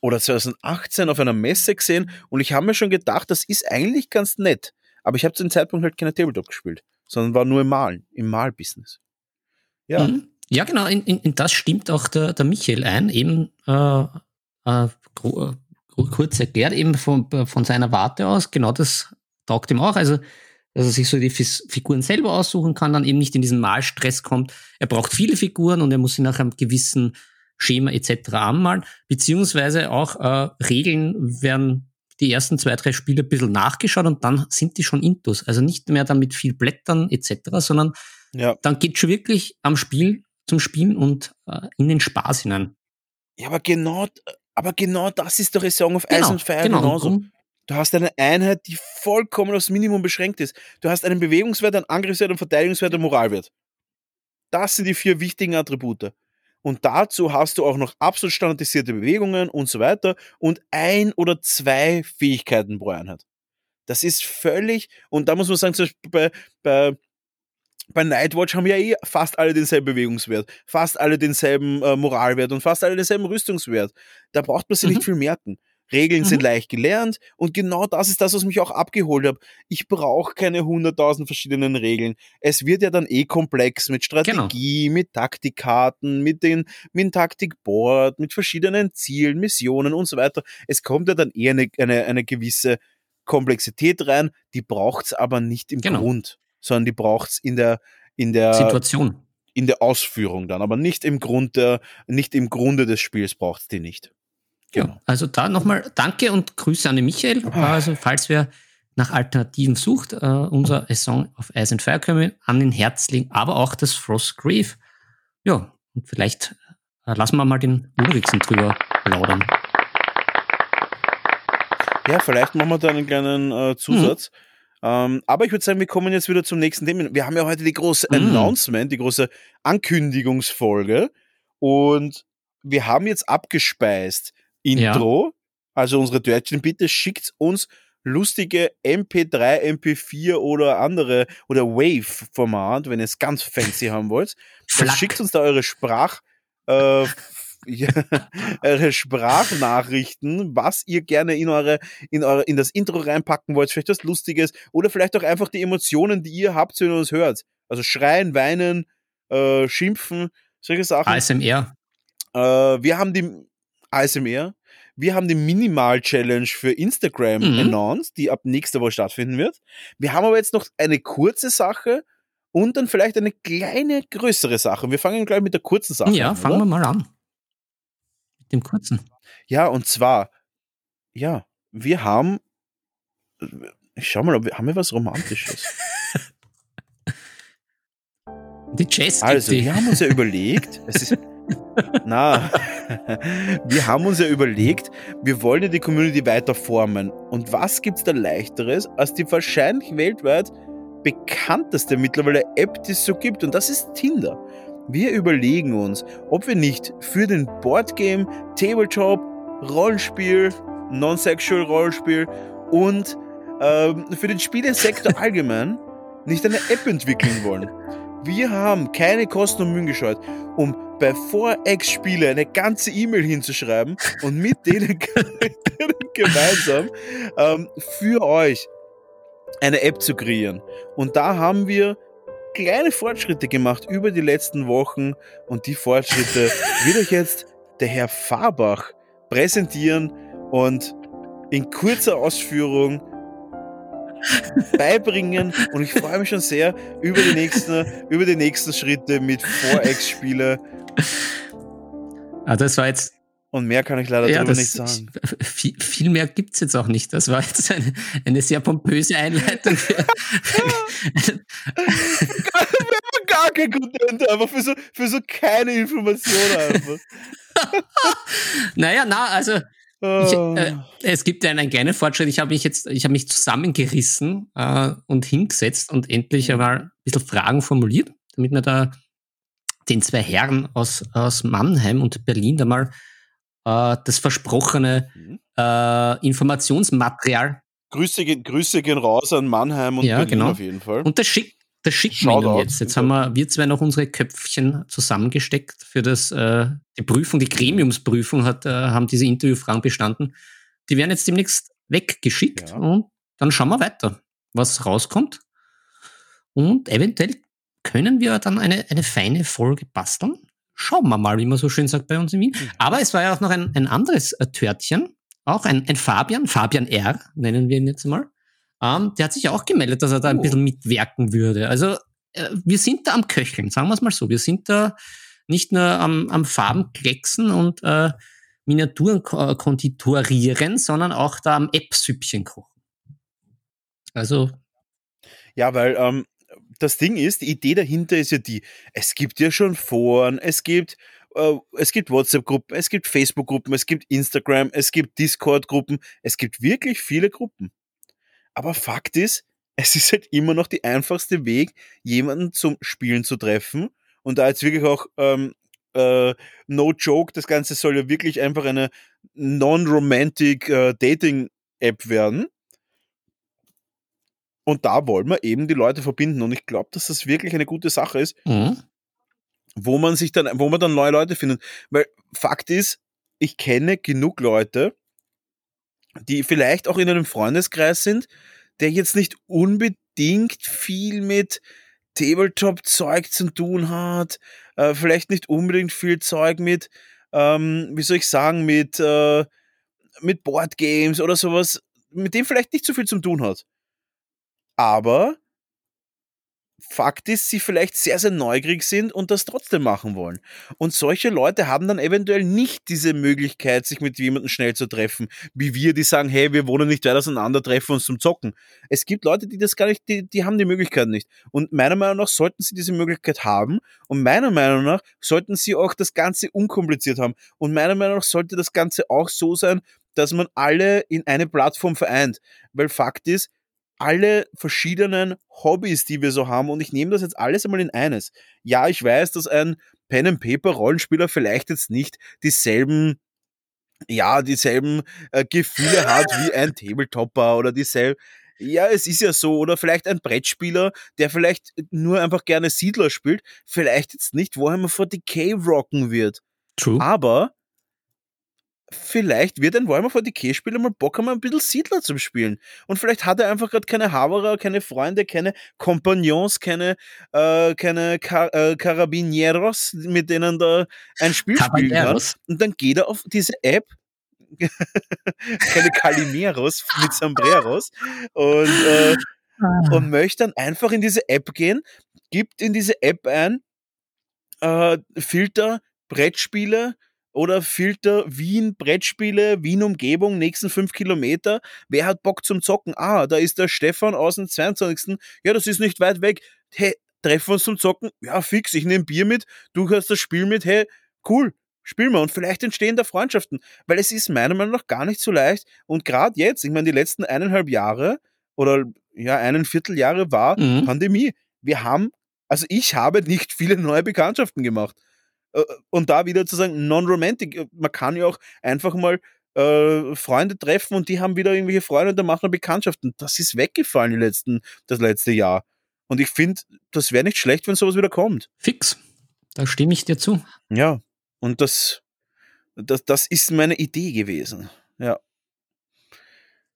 oder 2018 auf einer Messe gesehen und ich habe mir schon gedacht, das ist eigentlich ganz nett. Aber ich habe zu dem Zeitpunkt halt keine Tabletop gespielt, sondern war nur im Malen, im Malbusiness. Ja. Mhm. Ja, genau, in, in, in, das stimmt auch der, der Michael ein, eben äh, äh, kurz erklärt, eben von, von seiner Warte aus, genau das taugt ihm auch. Also dass er sich so die Figuren selber aussuchen kann, dann eben nicht in diesen Malstress kommt. Er braucht viele Figuren und er muss sie nach einem gewissen Schema etc. anmalen, beziehungsweise auch äh, Regeln werden die ersten zwei, drei Spiele ein bisschen nachgeschaut und dann sind die schon intus. Also nicht mehr dann mit viel Blättern etc., sondern ja. dann geht schon wirklich am Spiel zum Spielen und äh, in den Spaß hinein. Ja, aber genau, aber genau das ist doch Song of genau, Ice and Fire genau. genauso. Du hast eine Einheit, die vollkommen aufs Minimum beschränkt ist. Du hast einen Bewegungswert, einen Angriffswert, einen Verteidigungswert, einen Moralwert. Das sind die vier wichtigen Attribute. Und dazu hast du auch noch absolut standardisierte Bewegungen und so weiter und ein oder zwei Fähigkeiten pro Einheit. Das ist völlig, und da muss man sagen, zum Beispiel bei, bei, bei Nightwatch haben ja eh fast alle denselben Bewegungswert, fast alle denselben äh, Moralwert und fast alle denselben Rüstungswert. Da braucht man sich mhm. nicht viel merken. Regeln mhm. sind leicht gelernt und genau das ist das, was mich auch abgeholt hat. Ich brauche keine hunderttausend verschiedenen Regeln. Es wird ja dann eh komplex mit genau. Strategie, genau. mit Taktikkarten, mit den mit dem Taktikboard, mit verschiedenen Zielen, Missionen und so weiter. Es kommt ja dann eher eine, eine, eine gewisse Komplexität rein, die braucht's aber nicht im genau. Grund, sondern die braucht's in der in der Situation in der Ausführung dann, aber nicht im Grund der, nicht im Grunde des Spiels braucht's die nicht. Genau. Ja, also da nochmal Danke und Grüße an den Michael. Also falls wer nach Alternativen sucht, äh, unser Song of Ice and Fire können wir an den Herz legen, aber auch das Frost Grave. Ja, und vielleicht äh, lassen wir mal den Ulrichsen drüber plaudern. Ja, vielleicht machen wir da einen kleinen äh, Zusatz. Mhm. Ähm, aber ich würde sagen, wir kommen jetzt wieder zum nächsten Thema. Wir haben ja heute die große mhm. Announcement, die große Ankündigungsfolge. Und wir haben jetzt abgespeist Intro. Ja. Also unsere Deutschen, bitte schickt uns lustige MP3, MP4 oder andere oder Wave-Format, wenn ihr es ganz fancy haben wollt. Dann schickt uns da eure Sprach, äh, ja, eure Sprachnachrichten, was ihr gerne in eure, in eure, in das Intro reinpacken wollt, vielleicht was Lustiges oder vielleicht auch einfach die Emotionen, die ihr habt, wenn ihr uns hört. Also schreien, weinen, äh, schimpfen, solche Sachen. ASMR. Äh, wir haben die ASMR. Wir haben die Minimal-Challenge für Instagram mhm. announced, die ab nächster Woche stattfinden wird. Wir haben aber jetzt noch eine kurze Sache und dann vielleicht eine kleine größere Sache. Wir fangen gleich mit der kurzen Sache ja, an. Ja, fangen wir mal an. Mit dem kurzen. Ja, und zwar, ja, wir haben, ich schau mal, haben wir was Romantisches? die Jazz. Also, wir haben uns ja überlegt, es ist, na, wir haben uns ja überlegt, wir wollen ja die Community weiter formen. Und was gibt's da leichteres als die wahrscheinlich weltweit bekannteste mittlerweile App, die es so gibt? Und das ist Tinder. Wir überlegen uns, ob wir nicht für den Boardgame, Tabletop, Rollenspiel, Non-Sexual Rollenspiel und ähm, für den Spielesektor allgemein nicht eine App entwickeln wollen. Wir haben keine Kosten und Mühen gescheut, um bei Forex-Spiele eine ganze E-Mail hinzuschreiben und mit denen, gemeinsam ähm, für euch eine App zu kreieren. Und da haben wir kleine Fortschritte gemacht über die letzten Wochen und die Fortschritte wird euch jetzt der Herr Farbach präsentieren und in kurzer Ausführung beibringen und ich freue mich schon sehr über die nächsten, über die nächsten Schritte mit Forex-Spiele. Ah, das war jetzt Und mehr kann ich leider ja, darüber nicht sagen. Viel, viel mehr gibt es jetzt auch nicht. Das war jetzt eine, eine sehr pompöse Einleitung. Für, gar kein Content, aber für so, für so keine Information einfach. naja, na, also ich, äh, ah. es gibt ja einen kleinen Fortschritt. Ich habe mich jetzt, ich habe mich zusammengerissen äh, und hingesetzt und endlich einmal ein bisschen Fragen formuliert, damit wir da den zwei Herren aus, aus Mannheim und Berlin da mal äh, das versprochene mhm. äh, Informationsmaterial. Grüße, Grüße gehen raus an Mannheim und ja, Berlin genau. auf jeden Fall. Und das schickt das schicken wir Ihnen jetzt. Jetzt haben wir, wir zwei noch unsere Köpfchen zusammengesteckt für das, äh, die Prüfung, die Gremiumsprüfung hat, äh, haben diese Interviewfragen bestanden. Die werden jetzt demnächst weggeschickt ja. und dann schauen wir weiter, was rauskommt. Und eventuell können wir dann eine, eine feine Folge basteln. Schauen wir mal, wie man so schön sagt bei uns in Wien. Mhm. Aber es war ja auch noch ein, ein anderes äh, Törtchen, auch ein, ein Fabian, Fabian R, nennen wir ihn jetzt mal. Ähm, der hat sich auch gemeldet, dass er da ein oh. bisschen mitwirken würde. Also äh, wir sind da am Köcheln, sagen wir es mal so. Wir sind da nicht nur am, am Farbenklecksen und äh, Miniaturen konditorieren, sondern auch da am App-Süppchen kochen. Also. Ja, weil ähm, das Ding ist, die Idee dahinter ist ja die, es gibt ja schon Foren, es gibt äh, es gibt WhatsApp-Gruppen, es gibt Facebook-Gruppen, es gibt Instagram, es gibt Discord-Gruppen, es gibt wirklich viele Gruppen. Aber Fakt ist, es ist halt immer noch der einfachste Weg, jemanden zum Spielen zu treffen. Und da jetzt wirklich auch, ähm, äh, no joke, das Ganze soll ja wirklich einfach eine non-romantic äh, Dating-App werden. Und da wollen wir eben die Leute verbinden. Und ich glaube, dass das wirklich eine gute Sache ist, mhm. wo man sich dann, wo man dann neue Leute findet. Weil Fakt ist, ich kenne genug Leute, die vielleicht auch in einem Freundeskreis sind, der jetzt nicht unbedingt viel mit Tabletop-Zeug zu tun hat, äh, vielleicht nicht unbedingt viel Zeug mit, ähm, wie soll ich sagen, mit, äh, mit Boardgames oder sowas, mit dem vielleicht nicht so viel zu tun hat. Aber Fakt ist, sie vielleicht sehr, sehr neugierig sind und das trotzdem machen wollen. Und solche Leute haben dann eventuell nicht diese Möglichkeit, sich mit jemandem schnell zu treffen, wie wir, die sagen, hey, wir wohnen nicht weit auseinander, treffen uns zum Zocken. Es gibt Leute, die das gar nicht, die, die haben die Möglichkeit nicht. Und meiner Meinung nach sollten sie diese Möglichkeit haben. Und meiner Meinung nach sollten sie auch das Ganze unkompliziert haben. Und meiner Meinung nach sollte das Ganze auch so sein, dass man alle in eine Plattform vereint. Weil Fakt ist, alle verschiedenen Hobbys, die wir so haben und ich nehme das jetzt alles einmal in eines. Ja, ich weiß, dass ein Pen and Paper Rollenspieler vielleicht jetzt nicht dieselben ja, dieselben äh, Gefühle hat wie ein Tabletopper oder dieselben ja, es ist ja so. Oder vielleicht ein Brettspieler, der vielleicht nur einfach gerne Siedler spielt, vielleicht jetzt nicht Warhammer 40k rocken wird. True. Aber vielleicht wird ein Warhammer 40k-Spieler mal Bock haben, ein bisschen Siedler zu spielen. Und vielleicht hat er einfach gerade keine Haverer, keine Freunde, keine Kompagnons, keine, äh, keine Car äh, Carabineros, mit denen da ein Spiel spielen kann. Und dann geht er auf diese App, keine Calimeros mit Sombreros und, äh, ah. und möchte dann einfach in diese App gehen, gibt in diese App ein, äh, Filter, Brettspiele, oder Filter Wien Brettspiele, Wien Umgebung, nächsten fünf Kilometer. Wer hat Bock zum Zocken? Ah, da ist der Stefan aus dem 22. Ja, das ist nicht weit weg. Hey, treffen wir uns zum Zocken? Ja, fix, ich nehme Bier mit, du hast das Spiel mit, hey, cool, spielen wir und vielleicht entstehen da Freundschaften, weil es ist meiner Meinung nach gar nicht so leicht und gerade jetzt, ich meine, die letzten eineinhalb Jahre oder ja, einen Vierteljahre war mhm. Pandemie. Wir haben, also ich habe nicht viele neue Bekanntschaften gemacht. Äh, und da wieder zu sagen, non-romantic, äh, man kann ja auch einfach mal äh, Freunde treffen und die haben wieder irgendwelche Freunde und dann machen wir Bekanntschaften. Das ist weggefallen die letzten, das letzte Jahr. Und ich finde, das wäre nicht schlecht, wenn sowas wieder kommt. Fix. Da stimme ich dir zu. Ja. Und das, das, das ist meine Idee gewesen. Ja.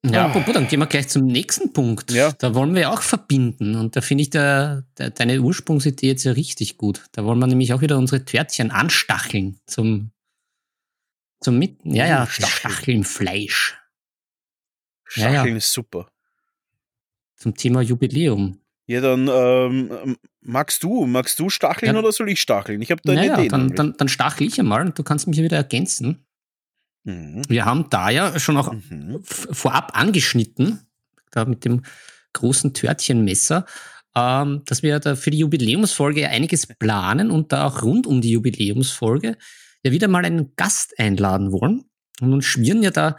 Ja, apropos, dann gehen wir gleich zum nächsten Punkt. Ja. Da wollen wir auch verbinden. Und da finde ich der, der, deine Ursprungsidee jetzt ja richtig gut. Da wollen wir nämlich auch wieder unsere Törtchen anstacheln zum, zum Mit. Ja, ja, Stacheln, Fleisch. Stacheln ja, ja. ist super. Zum Thema Jubiläum. Ja, dann ähm, magst du, magst du stacheln ja. oder soll ich stacheln? Ich habe da eine naja, Idee. Dann, dann, dann stachel ich einmal und du kannst mich ja wieder ergänzen. Mhm. Wir haben da ja schon auch mhm. vorab angeschnitten, da mit dem großen Törtchenmesser, ähm, dass wir da für die Jubiläumsfolge einiges planen und da auch rund um die Jubiläumsfolge ja wieder mal einen Gast einladen wollen. Und uns schwirren ja da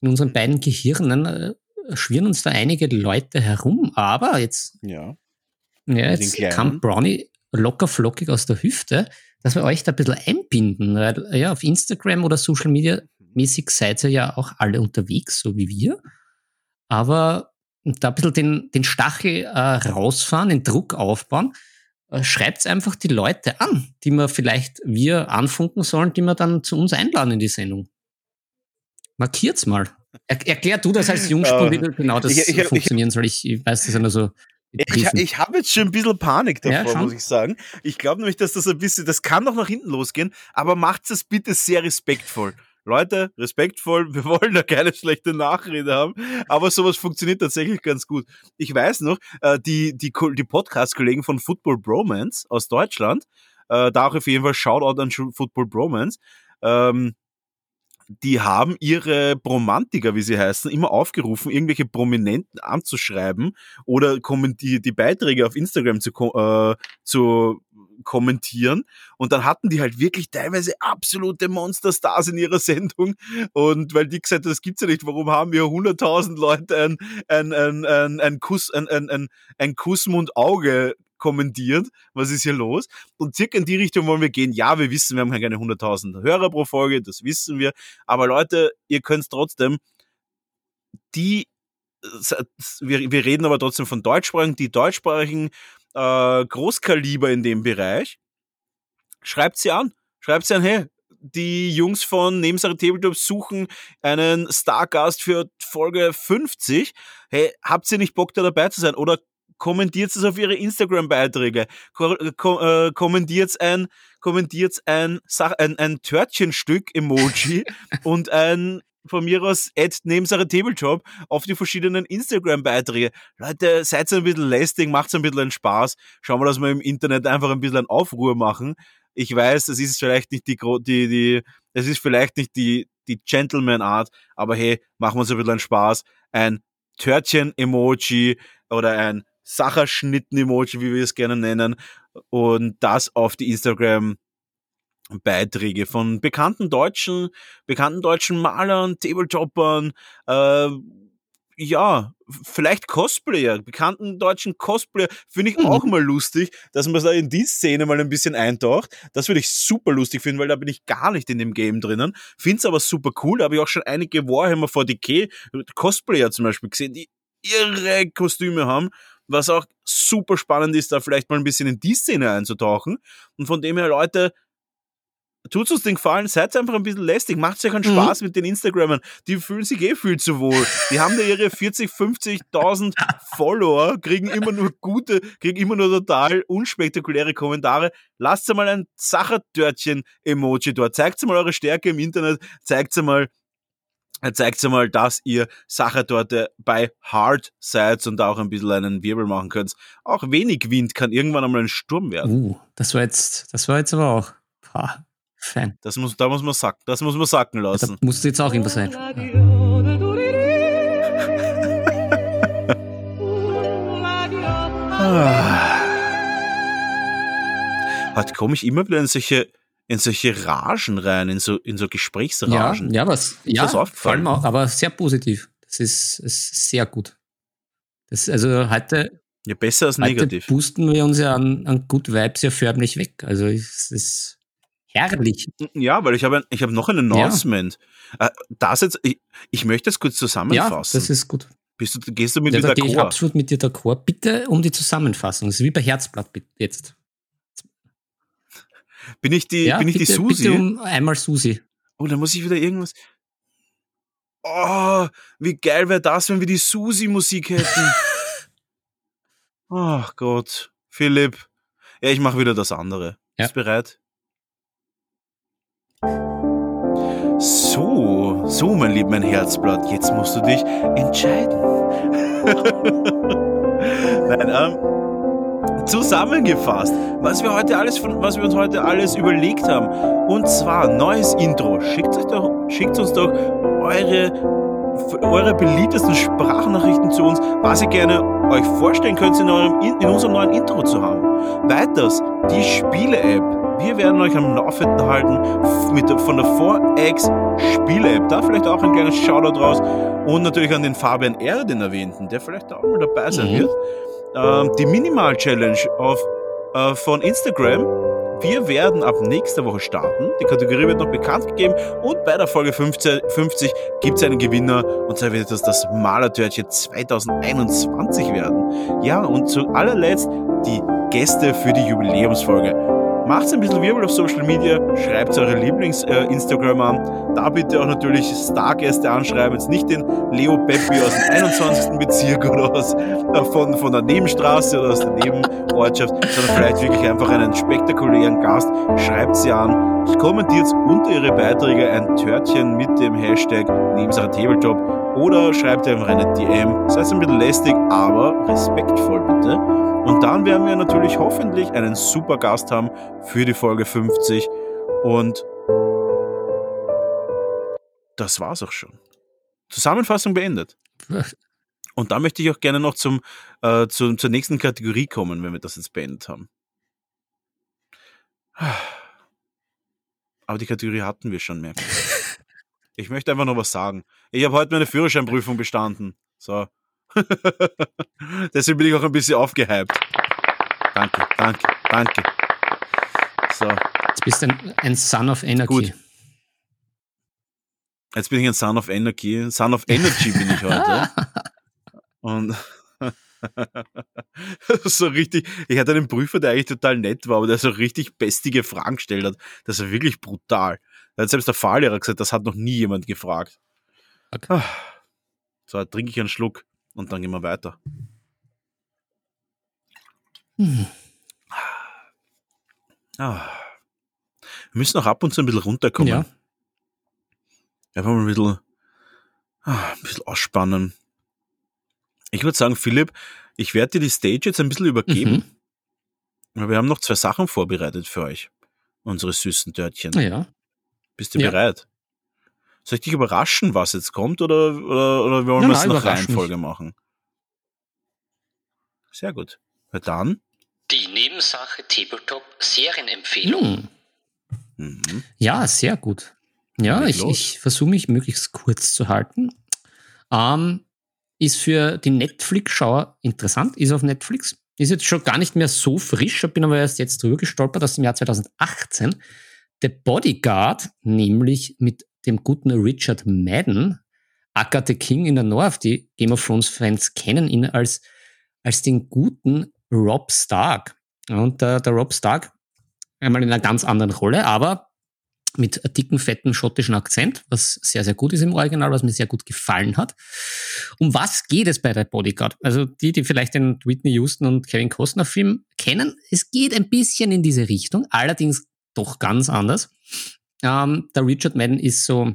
in unseren beiden Gehirnen, äh, schwirren uns da einige Leute herum. Aber jetzt, ja. Ja, jetzt kam Brownie locker flockig aus der Hüfte, dass wir euch da ein bisschen einbinden. Weil ja, auf Instagram oder Social Media mäßig seid ihr ja auch alle unterwegs, so wie wir. Aber da ein bisschen den, den Stachel äh, rausfahren, den Druck aufbauen, äh, schreibt einfach die Leute an, die wir vielleicht wir anfunken sollen, die wir dann zu uns einladen in die Sendung. Markiert's mal. Er, erklär du das als Jungspur, wie genau das ich, ich, funktionieren ich, soll. Ich, ich weiß das ja nur so. Ich, ich habe jetzt schon ein bisschen Panik davor, ja, muss ich sagen. Ich glaube nämlich, dass das ein bisschen, das kann doch nach hinten losgehen, aber macht es bitte sehr respektvoll. Leute, respektvoll, wir wollen da keine schlechte Nachrede haben, aber sowas funktioniert tatsächlich ganz gut. Ich weiß noch, äh, die, die, die Podcast-Kollegen von Football Bromance aus Deutschland, äh, da auch auf jeden Fall Shoutout an Football Bromance, ähm, die haben ihre Bromantiker, wie sie heißen, immer aufgerufen, irgendwelche Prominenten anzuschreiben oder die, die Beiträge auf Instagram zu, äh, zu kommentieren. Und dann hatten die halt wirklich teilweise absolute Monsterstars in ihrer Sendung. Und weil die gesagt haben, das gibt's ja nicht, warum haben wir 100.000 Leute ein, ein, ein, ein, ein Kuss, ein, ein, ein, ein Kussmund-Auge kommentiert, was ist hier los? Und circa in die Richtung wollen wir gehen. Ja, wir wissen, wir haben keine 100.000 Hörer pro Folge, das wissen wir. Aber Leute, ihr könnt trotzdem die wir, wir reden aber trotzdem von deutschsprachigen, die deutschsprachigen äh, Großkaliber in dem Bereich, schreibt sie an. Schreibt sie an, hey, die Jungs von Nebensache Tabletop suchen einen Stargast für Folge 50. Hey, habt ihr nicht Bock da dabei zu sein? Oder kommentiert es auf ihre Instagram-Beiträge, ko ko äh, kommentiert ein, kommentiert ein, ein, ein Törtchenstück-Emoji und ein von mir aus add Nebensache Tabletop auf die verschiedenen Instagram-Beiträge. Leute, seid ein bisschen lästig, macht ein bisschen Spaß. Schauen wir, dass wir im Internet einfach ein bisschen Aufruhr machen. Ich weiß, das ist vielleicht nicht die, die, die, es ist vielleicht nicht die, die Gentleman-Art, aber hey, machen wir uns ein bisschen Spaß. Ein Törtchen-Emoji oder ein Sacherschnitten-Emoji, wie wir es gerne nennen, und das auf die Instagram Beiträge von bekannten deutschen, bekannten deutschen Malern, Tabletoppern, äh, ja, vielleicht Cosplayer, bekannten deutschen Cosplayer, finde ich mhm. auch mal lustig, dass man da in die Szene mal ein bisschen eintaucht. Das würde ich super lustig finden, weil da bin ich gar nicht in dem Game drinnen. Finde es aber super cool. Da habe ich auch schon einige Warhammer 40k Cosplayer zum Beispiel gesehen, die irre Kostüme haben was auch super spannend ist, da vielleicht mal ein bisschen in die Szene einzutauchen. Und von dem her, Leute, tut uns den Gefallen, seid einfach ein bisschen lästig, macht euch einen mhm. Spaß mit den Instagrammern. Die fühlen sich eh viel zu wohl. Die haben da ihre 40, 50.000 Follower, kriegen immer nur gute, kriegen immer nur total unspektakuläre Kommentare. Lasst mal ein Sachertörtchen-Emoji dort. Zeigt mal eure Stärke im Internet, zeigt mal, zeigt mal, dass ihr Sachertorte bei Hard seid und auch ein bisschen einen Wirbel machen könnt. Auch wenig Wind kann irgendwann einmal ein Sturm werden. Uh, das war jetzt, das war jetzt aber auch ha, Fan. Das muss, da muss man sacken, das muss man sacken lassen. Ja, da musst du jetzt auch irgendwas sein. Heute komme ich immer wieder in solche in solche Ragen rein, in so, in so Gesprächsragen. Ja, ja was, ja, vor allem auch, aber sehr positiv. Das ist, ist sehr gut. Das, also heute, ja, besser als negativ. boosten wir uns ja an, an Good Vibes ja förmlich weg. Also es ist herrlich. Ja, weil ich habe ich habe noch ein Announcement. Ja. Äh, das jetzt, ich, ich möchte es kurz zusammenfassen. Ja, das ist gut. Bist du, gehst du mit ja, mir da gehe ich absolut mit dir d'accord. Bitte um die Zusammenfassung. Das ist wie bei Herzblatt jetzt. Bin ich die, ja, bin ich bitte, die Susi? Bitte um einmal Susi. Oh, da muss ich wieder irgendwas. Oh, wie geil wäre das, wenn wir die Susi-Musik hätten. Ach Gott. Philipp. Ja, ich mache wieder das andere. Ja. Bist bereit? So, so, mein Lieb, mein Herzblatt. Jetzt musst du dich entscheiden. Nein, ähm, zusammengefasst, was wir heute alles von, was wir uns heute alles überlegt haben. Und zwar neues Intro. Schickt, euch doch, schickt uns doch eure, eure beliebtesten Sprachnachrichten zu uns, was ihr gerne euch vorstellen könnt, in, eurem, in unserem neuen Intro zu haben. Weiters, die Spiele-App. Wir werden euch am Laufenden halten mit von der 4X Spiele-App. Da vielleicht auch ein kleines Shoutout raus. Und natürlich an den Fabian R., den erwähnten, der vielleicht auch mal dabei sein mhm. wird ähm, die Minimal Challenge auf, äh, von Instagram. Wir werden ab nächster Woche starten. Die Kategorie wird noch bekannt gegeben und bei der Folge 50, 50 gibt es einen Gewinner und zwar wird das das Malertörtchen 2021 werden. Ja, und zu allerletzt die Gäste für die Jubiläumsfolge. Macht ein bisschen Wirbel auf Social Media, schreibt eure Lieblings-Instagram äh, an. Da bitte auch natürlich Stargäste anschreiben, jetzt nicht den Leo Peppi aus dem 21. Bezirk oder aus, äh, von, von der Nebenstraße oder aus der Nebenortschaft, sondern vielleicht wirklich einfach einen spektakulären Gast. Schreibt sie an, kommentiert unter ihre Beiträge ein Törtchen mit dem Hashtag Nebensache Tabletop oder schreibt einfach eine DM. Sei es ein bisschen lästig, aber respektvoll bitte. Und dann werden wir natürlich hoffentlich einen super Gast haben für die Folge 50. Und das war's auch schon. Zusammenfassung beendet. Und da möchte ich auch gerne noch zum, äh, zu, zur nächsten Kategorie kommen, wenn wir das jetzt beendet haben. Aber die Kategorie hatten wir schon, merke ich. möchte einfach noch was sagen. Ich habe heute meine Führerscheinprüfung bestanden. So. Deswegen bin ich auch ein bisschen aufgehypt. Danke, danke, danke. So. Jetzt bist du ein, ein Son of Energy. Gut. Jetzt bin ich ein Son of Energy. Son of Energy bin ich heute. Und so richtig, ich hatte einen Prüfer, der eigentlich total nett war, aber der so richtig bestige Fragen gestellt hat. Das war wirklich brutal. Da hat selbst der Fahrlehrer gesagt, das hat noch nie jemand gefragt. Okay. Ah. So, trinke ich einen Schluck und dann gehen wir weiter. Hm. Ah. Wir müssen auch ab und zu ein bisschen runterkommen. Ja. Einfach mal ein bisschen, ah, ein bisschen ausspannen. Ich würde sagen, Philipp, ich werde dir die Stage jetzt ein bisschen übergeben. Mhm. Wir haben noch zwei Sachen vorbereitet für euch. Unsere süßen Dörtchen. Ja. Bist du ja. bereit? Soll ich dich überraschen, was jetzt kommt, oder, oder, oder wollen wir es nach Reihenfolge mich. machen? Sehr gut. Na dann. Die Nebensache Tabletop Serienempfehlung. Hm. Mhm. Ja, sehr gut. Ja, ich, ich versuche mich möglichst kurz zu halten. Ähm, ist für die Netflix-Schauer interessant, ist auf Netflix. Ist jetzt schon gar nicht mehr so frisch, bin aber erst jetzt drüber gestolpert aus dem Jahr 2018. The Bodyguard, nämlich mit dem guten Richard Madden, Agatha King in der North. Die Game of Thrones-Fans kennen ihn als, als den guten Rob Stark. Und der, der Rob Stark, einmal in einer ganz anderen Rolle, aber mit dicken, fetten schottischen Akzent, was sehr, sehr gut ist im Original, was mir sehr gut gefallen hat. Um was geht es bei der Bodyguard? Also die, die vielleicht den Whitney Houston und Kevin Costner Film kennen, es geht ein bisschen in diese Richtung, allerdings doch ganz anders. Ähm, der Richard Madden ist so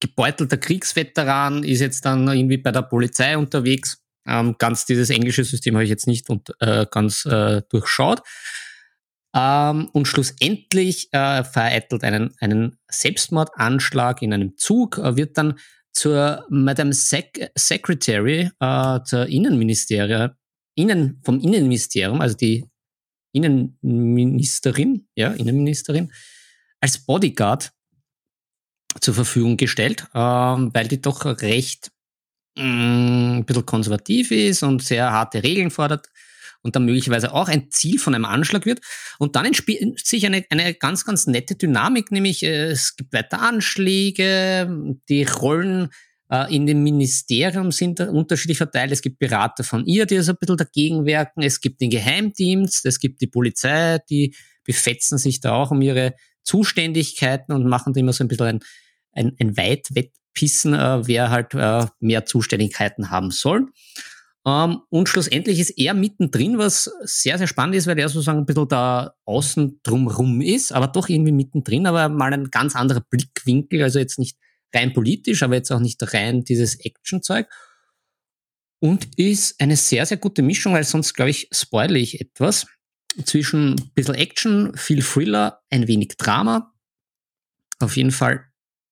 gebeutelter Kriegsveteran, ist jetzt dann irgendwie bei der Polizei unterwegs. Ähm, ganz dieses englische System habe ich jetzt nicht und, äh, ganz äh, durchschaut. Ähm, und schlussendlich äh, vereitelt einen, einen Selbstmordanschlag in einem Zug, äh, wird dann zur Madame Sec Secretary, äh, zur Innenministerin, Innen, vom Innenministerium, also die Innenministerin, ja, Innenministerin, als Bodyguard zur Verfügung gestellt, ähm, weil die doch recht mh, mm, ein bisschen konservativ ist und sehr harte Regeln fordert und dann möglicherweise auch ein Ziel von einem Anschlag wird. Und dann entspielt sich eine, eine ganz, ganz nette Dynamik, nämlich äh, es gibt weiter Anschläge, die Rollen äh, in dem Ministerium sind unterschiedlich verteilt. Es gibt Berater von ihr, die so ein bisschen dagegen wirken. Es gibt den Geheimdienst, es gibt die Polizei, die befetzen sich da auch um ihre Zuständigkeiten und machen da immer so ein bisschen ein, ein, ein Weitwettpissen, äh, wer halt äh, mehr Zuständigkeiten haben soll. Ähm, und schlussendlich ist er mittendrin, was sehr, sehr spannend ist, weil er sozusagen ein bisschen da außen drumrum ist, aber doch irgendwie mittendrin, aber mal ein ganz anderer Blickwinkel, also jetzt nicht rein politisch, aber jetzt auch nicht rein dieses Action-Zeug. und ist eine sehr, sehr gute Mischung, weil sonst, glaube ich, spoile ich etwas. Zwischen ein bisschen Action, viel Thriller, ein wenig Drama. Auf jeden Fall,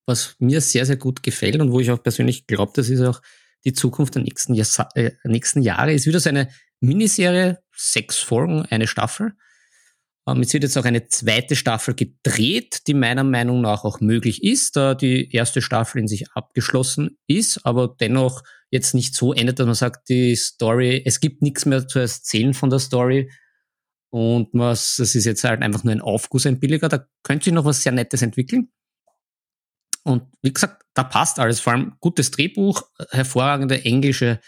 was mir sehr, sehr gut gefällt und wo ich auch persönlich glaube, das ist auch die Zukunft der nächsten, Jahr, äh, nächsten Jahre, ist wieder so eine Miniserie, sechs Folgen, eine Staffel. Ähm, es wird jetzt auch eine zweite Staffel gedreht, die meiner Meinung nach auch möglich ist, da die erste Staffel in sich abgeschlossen ist, aber dennoch jetzt nicht so endet, dass man sagt, die Story, es gibt nichts mehr zu erzählen von der Story und was, das ist jetzt halt einfach nur ein Aufguss, ein billiger, da könnte sich noch was sehr Nettes entwickeln. Und wie gesagt, da passt alles, vor allem gutes Drehbuch, hervorragende englische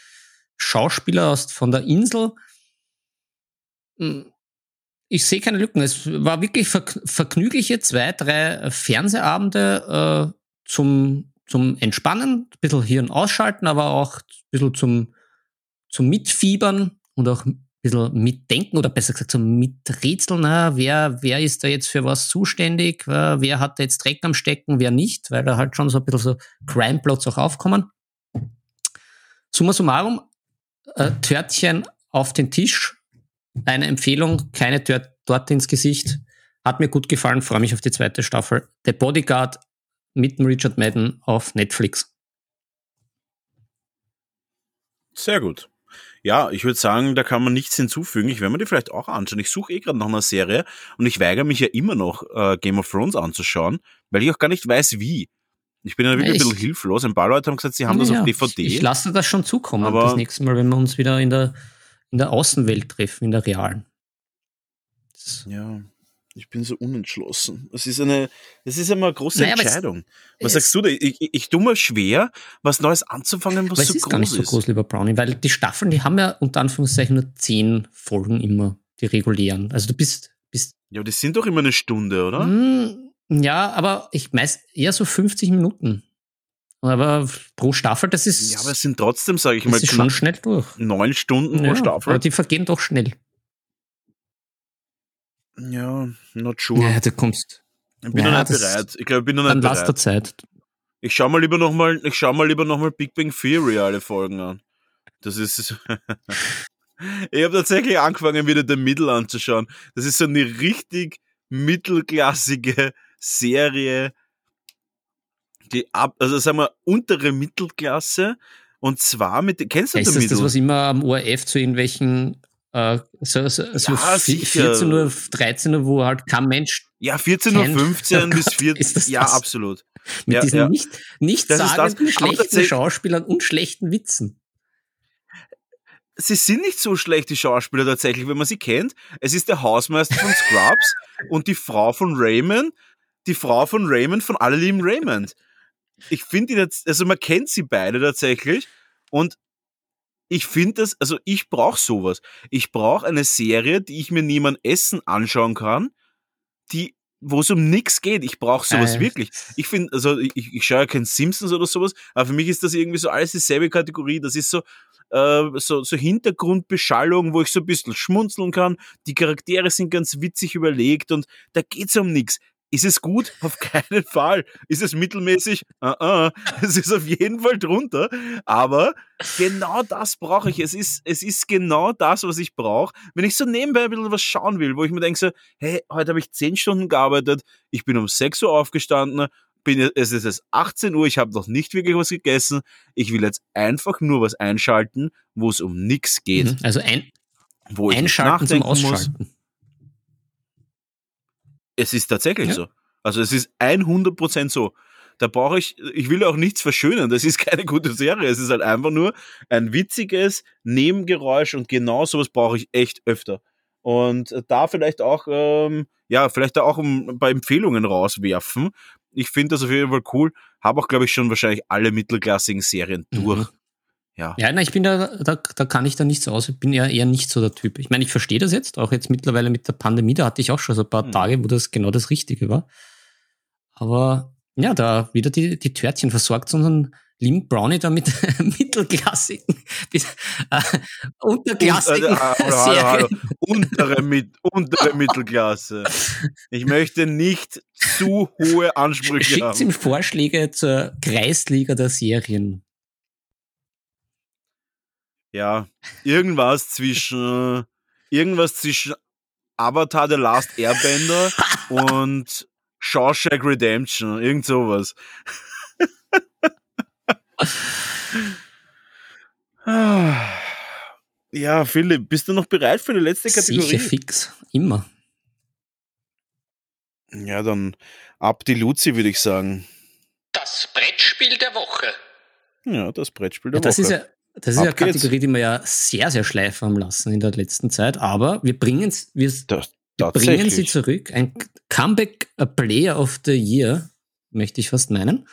Schauspieler aus, von der Insel. Hm, ich sehe keine Lücken. Es war wirklich vergnügliche zwei, drei Fernsehabende äh, zum, zum Entspannen, ein bisschen Hirn ausschalten, aber auch ein bisschen zum, zum Mitfiebern und auch bisschen mitdenken oder besser gesagt zum Miträtseln. Na, wer, wer ist da jetzt für was zuständig? Wer hat da jetzt Dreck am Stecken, wer nicht? Weil da halt schon so ein bisschen so Crime-Plots auch aufkommen. Summa summarum, äh, Törtchen auf den Tisch. Eine Empfehlung, keine Tört dort ins Gesicht. Hat mir gut gefallen, freue mich auf die zweite Staffel. The Bodyguard mit dem Richard Madden auf Netflix. Sehr gut. Ja, ich würde sagen, da kann man nichts hinzufügen. Ich werde mir die vielleicht auch anschauen. Ich suche eh gerade nach einer Serie und ich weigere mich ja immer noch, äh, Game of Thrones anzuschauen, weil ich auch gar nicht weiß, wie. Ich bin ja wirklich ich, ein bisschen hilflos. Ein paar Leute haben gesagt, sie haben ja, das auf DVD. Ich, ich lasse das schon zukommen, aber das nächste Mal, wenn wir uns wieder in der, in der Außenwelt treffen, in der realen. Das ja, ich bin so unentschlossen. Es ist eine, es ist immer eine große naja, Entscheidung. Es, was sagst du da? Ich, ich, ich tue mir schwer, was Neues anzufangen, was so groß ist. Es ist gar nicht so groß, lieber Brownie, weil die Staffeln, die haben ja unter Anführungszeichen nur zehn Folgen immer, die regulären. Also du bist, bist. Ja, aber die sind doch immer eine Stunde, oder? Mh, ja, aber ich meist eher so 50 Minuten. Aber pro Staffel, das ist. Ja, aber es sind trotzdem, sage ich mal, schon schnell durch. Neun Stunden ja, pro Staffel. Aber die vergehen doch schnell. Ja, not sure. Ja, du kommst. Ich bin ja, noch nicht bereit. Ich glaube, ich bin noch nicht dann bereit. Dann der Zeit. Ich schau mal lieber nochmal, ich schau mal lieber nochmal Big Bang Theory alle Folgen an. Das ist. ich habe tatsächlich angefangen, wieder The Middle anzuschauen. Das ist so eine richtig mittelklassige Serie, die ab, also sagen wir, untere Mittelklasse. Und zwar mit, kennst du Ist das das, was immer am ORF zu irgendwelchen äh, so, so, so ja, 14 Uhr, 13 Uhr, wo halt kein Mensch. Ja, 14 Uhr 15 oh bis 14 Ja, das? absolut. Mit ja, diesen ja. nicht, nicht sagenden, schlechten Schauspielern und schlechten Witzen. Sie sind nicht so schlecht, die Schauspieler tatsächlich, wenn man sie kennt. Es ist der Hausmeister von Scrubs und die Frau von Raymond, die Frau von Raymond von Alle lieben Raymond. Ich finde die jetzt, also man kennt sie beide tatsächlich und ich finde das, also ich brauche sowas. Ich brauche eine Serie, die ich mir niemand Essen anschauen kann, die wo es um nichts geht. Ich brauche sowas äh. wirklich. Ich finde, also ich, ich schaue ja kein Simpsons oder sowas, aber für mich ist das irgendwie so alles dieselbe Kategorie. Das ist so, äh, so, so Hintergrundbeschallung, wo ich so ein bisschen schmunzeln kann. Die Charaktere sind ganz witzig überlegt und da geht's um nichts. Ist es gut? Auf keinen Fall. Ist es mittelmäßig? Uh -uh. Es ist auf jeden Fall drunter. Aber genau das brauche ich. Es ist, es ist genau das, was ich brauche. Wenn ich so nebenbei ein bisschen was schauen will, wo ich mir denke so, hey, heute habe ich 10 Stunden gearbeitet, ich bin um 6 Uhr aufgestanden, bin, es ist jetzt 18 Uhr, ich habe noch nicht wirklich was gegessen. Ich will jetzt einfach nur was einschalten, wo es um nichts geht. Mhm. Also ein, wo ich einschalten zum Ausschalten. Muss. Es ist tatsächlich ja. so. Also es ist 100% so. Da brauche ich, ich will auch nichts verschönern. Das ist keine gute Serie. Es ist halt einfach nur ein witziges Nebengeräusch und genau sowas brauche ich echt öfter. Und da vielleicht auch, ähm, ja, vielleicht auch um, bei Empfehlungen rauswerfen. Ich finde das auf jeden Fall cool. Habe auch, glaube ich, schon wahrscheinlich alle mittelklassigen Serien mhm. durch. Mhm. Ja. Ja, na, ich bin da, da, da kann ich da nicht so aus. Ich bin ja eher nicht so der Typ. Ich meine, ich verstehe das jetzt, auch jetzt mittlerweile mit der Pandemie, da hatte ich auch schon so ein paar mhm. Tage, wo das genau das Richtige war. Aber ja, da wieder die, die Törtchen versorgt unseren lieben Brownie da mit mittelklassigen, bis, äh, unterklassigen Und, äh, hallo, hallo, hallo. Untere, mit, untere Mittelklasse. Ich möchte nicht zu hohe Ansprüche Schickt haben. ihm Vorschläge zur Kreisliga der Serien. Ja, irgendwas zwischen irgendwas zwischen Avatar The Last Airbender und Shawshank Redemption, irgend sowas. ja, Philipp, bist du noch bereit für die letzte Kategorie? Sicher fix, immer. Ja, dann ab die Luzi, würde ich sagen. Das Brettspiel der Woche. Ja, das Brettspiel der Ja, das Woche. ist ja, das ist ja eine Ab geht's. Kategorie, die wir ja sehr, sehr schleifen haben lassen in der letzten Zeit. Aber wir bringen wir, das, wir bringen sie zurück. Ein Comeback a Player of the Year, möchte ich fast meinen.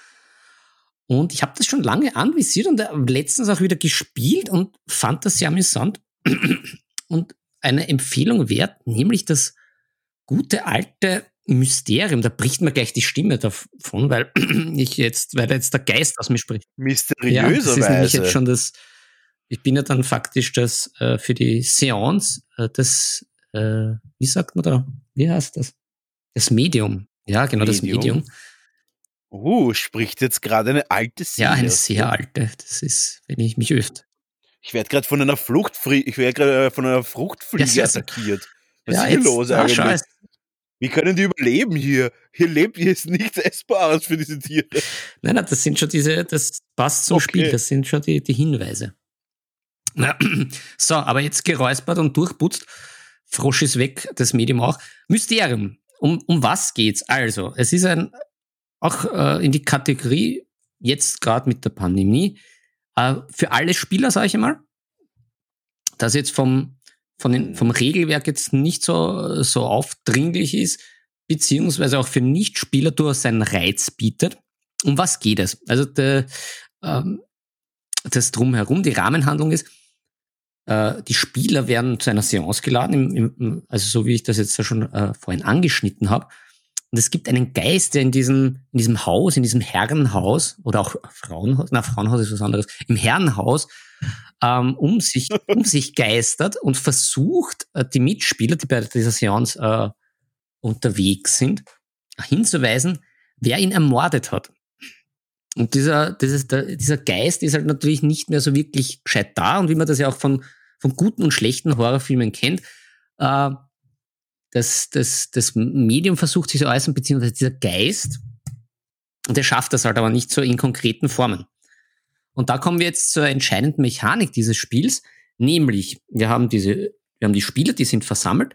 Und ich habe das schon lange anvisiert und äh, letztens auch wieder gespielt und fand das sehr amüsant. Und eine Empfehlung wert, nämlich das gute alte Mysterium. Da bricht mir gleich die Stimme davon, weil ich jetzt, weil da jetzt der Geist aus mir spricht. Ja, das ist nämlich Mysteriöserweise. jetzt schon das, ich bin ja dann faktisch das äh, für die Seance, äh, das, äh, wie sagt man da, wie heißt das? Das Medium. Ja, genau, das Medium. Medium. uh, spricht jetzt gerade eine alte Seele. Ja, eine sehr alte. Das ist, wenn ich mich öfte. Ich werde gerade von einer Fluchtfrie ich werde gerade äh, von einer Fruchtfliege Ja, attackiert. Was ja, ist hier jetzt- los eigentlich? es- Wie können die überleben hier? Hier lebt hier ist nichts Essbares für diese Tiere. Nein, nein, das sind schon diese, das passt zum Okay. Spiel, das sind schon die, die Hinweise. Na, So, aber jetzt geräuspert und durchputzt. Frosch ist weg, das Medium auch. Mysterium. Um, um was geht's? Also, es ist ein, auch äh, in die Kategorie, jetzt gerade mit der Pandemie, äh, für alle Spieler, sage ich einmal, das jetzt vom, von den, vom Regelwerk jetzt nicht so, so aufdringlich ist, beziehungsweise auch für Nichtspieler durchaus seinen Reiz bietet. Um was geht es? Also der, ähm, das drumherum, die Rahmenhandlung ist, äh, die Spieler werden zu einer Seance geladen, im, im, also so wie ich das jetzt ja schon äh, vorhin angeschnitten habe. Und es gibt einen Geist, der in diesem, in diesem Haus, in diesem Herrenhaus oder auch Frauenhaus, na, Frauenhaus ist was anderes, im Herrenhaus ähm, um, sich, um sich geistert und versucht, äh, die Mitspieler, die bei dieser Seance äh, unterwegs sind, hinzuweisen, wer ihn ermordet hat. Und dieser, dieses, dieser Geist ist halt natürlich nicht mehr so wirklich gescheit da. Und wie man das ja auch von, von guten und schlechten Horrorfilmen kennt, äh, das, das, das Medium versucht sich zu äußern, beziehungsweise dieser Geist, und der schafft das halt aber nicht so in konkreten Formen. Und da kommen wir jetzt zur entscheidenden Mechanik dieses Spiels, nämlich wir haben diese, wir haben die Spieler, die sind versammelt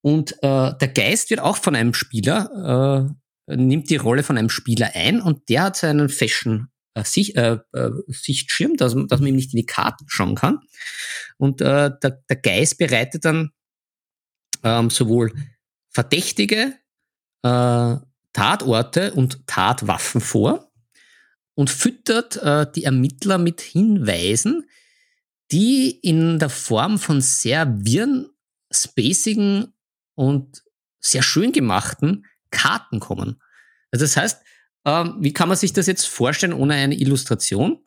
und äh, der Geist wird auch von einem Spieler, äh, nimmt die Rolle von einem Spieler ein und der hat seinen Fashion äh, Sicht, äh, äh, Sichtschirm, dass, dass man ihm nicht in die Karten schauen kann. Und äh, der, der Geist bereitet dann ähm, sowohl Verdächtige, äh, Tatorte und Tatwaffen vor und füttert äh, die Ermittler mit Hinweisen, die in der Form von sehr wirren, spacigen und sehr schön gemachten Karten kommen. Also das heißt, ähm, wie kann man sich das jetzt vorstellen ohne eine Illustration?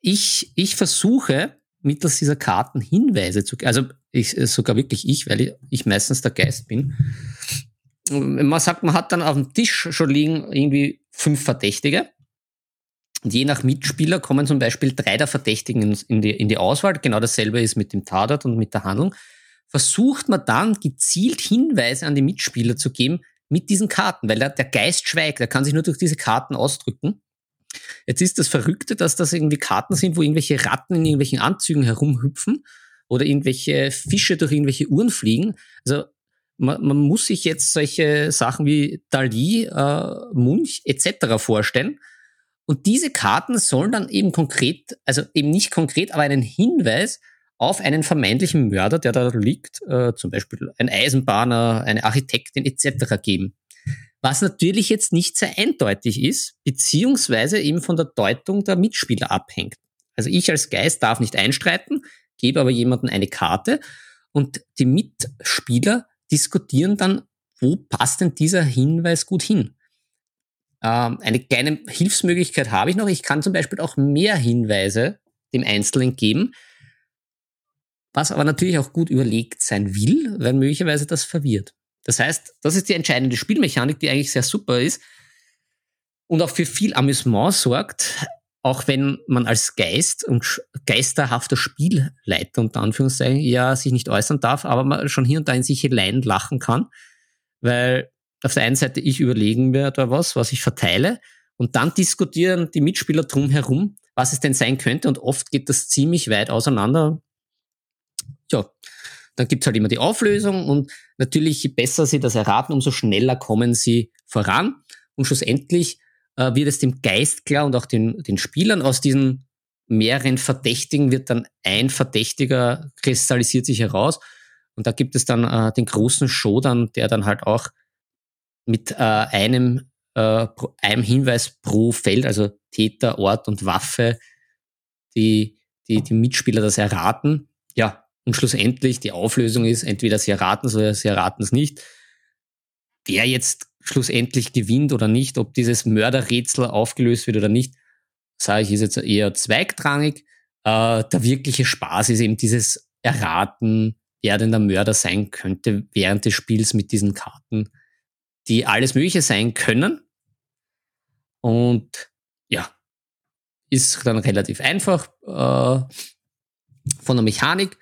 Ich, ich versuche mittels dieser Karten Hinweise zu, also ich, sogar wirklich ich, weil ich, ich meistens der Geist bin. Man sagt, man hat dann auf dem Tisch schon liegen irgendwie fünf Verdächtige. Und je nach Mitspieler kommen zum Beispiel drei der Verdächtigen in, die, in die Auswahl. Genau dasselbe ist mit dem Tatort und mit der Handlung. Versucht man dann gezielt Hinweise an die Mitspieler zu geben mit diesen Karten, weil der, der Geist schweigt. Er kann sich nur durch diese Karten ausdrücken. Jetzt ist das Verrückte, dass das irgendwie Karten sind, wo irgendwelche Ratten in irgendwelchen Anzügen herumhüpfen oder irgendwelche Fische durch irgendwelche Uhren fliegen. Also man, man muss sich jetzt solche Sachen wie Dali, äh, Munch etc. vorstellen. Und diese Karten sollen dann eben konkret, also eben nicht konkret, aber einen Hinweis auf einen vermeintlichen Mörder, der da liegt, äh, zum Beispiel ein Eisenbahner, eine Architektin etc. geben. Was natürlich jetzt nicht sehr eindeutig ist, beziehungsweise eben von der Deutung der Mitspieler abhängt. Also ich als Geist darf nicht einstreiten, gebe aber jemandem eine Karte und die Mitspieler diskutieren dann, wo passt denn dieser Hinweis gut hin. Ähm, eine kleine Hilfsmöglichkeit habe ich noch. Ich kann zum Beispiel auch mehr Hinweise dem Einzelnen geben, was aber natürlich auch gut überlegt sein will, weil möglicherweise das verwirrt. Das heißt, das ist die entscheidende Spielmechanik, die eigentlich sehr super ist und auch für viel Amüsement sorgt. auch wenn man als Geist und geisterhafter Spielleiter unter Anführungszeichen ja sich nicht äußern darf, aber man schon hier und da in sich hinein lachen kann, weil auf der einen Seite ich überlegen mir da was, was ich verteile und dann diskutieren die Mitspieler drumherum, was es denn sein könnte und oft geht das ziemlich weit auseinander. Ja, dann gibt's halt immer die Auflösung und natürlich, je besser sie das erraten, umso schneller kommen sie voran und schlussendlich äh, wird es dem Geist klar und auch den, den Spielern aus diesen mehreren Verdächtigen wird dann ein Verdächtiger kristallisiert sich heraus. Und da gibt es dann äh, den großen Show dann, der dann halt auch mit äh, einem, äh, einem Hinweis pro Feld, also Täter, Ort und Waffe, die, die, die Mitspieler das erraten. Ja, und schlussendlich die Auflösung ist, entweder sie erraten es oder sie erraten es nicht. Wer jetzt schlussendlich gewinnt oder nicht, ob dieses Mörderrätsel aufgelöst wird oder nicht, sage ich, ist jetzt eher zweigtrangig. Äh, der wirkliche Spaß ist eben dieses Erraten, wer denn der Mörder sein könnte während des Spiels mit diesen Karten, die alles Mögliche sein können. Und ja, ist dann relativ einfach äh, von der Mechanik,